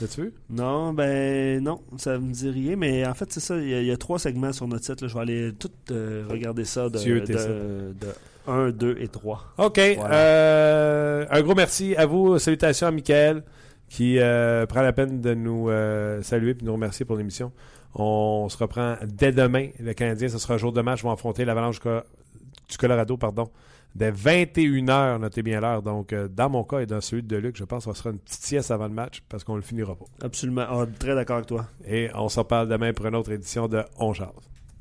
L'as-tu vu? Non, ben non, ça me dit rien, mais en fait, c'est ça, il y, a- il y a trois segments sur notre site. là. Je vais aller tout regarder ça de, Dieu, ça. de, 1, 2 et 3. OK. Voilà. un gros merci à vous. Salutations à Michael qui prend la peine de nous saluer et de nous remercier pour l'émission. On se reprend dès demain. Le Canadien, ce sera un jour de match. vont affronter l'Avalanche du Colorado, pardon, dès 21h. Notez bien l'heure. Donc, euh, dans mon cas et dans celui de Luc, je pense que ce sera une petite sieste avant le match parce qu'on le finira pas. Absolument. Ah, très d'accord avec toi. Et on s'en parle demain pour une autre édition de On Jase.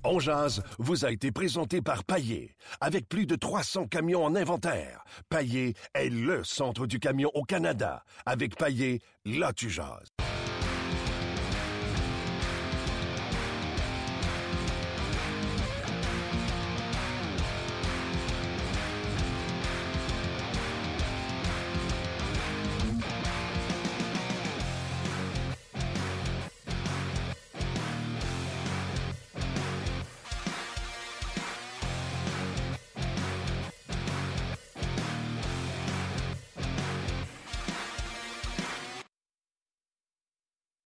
On jase vous a été présenté par Paillé. Avec plus de 300 camions en inventaire, Paillé est le centre du camion au Canada. Avec Paillé, là tu jases.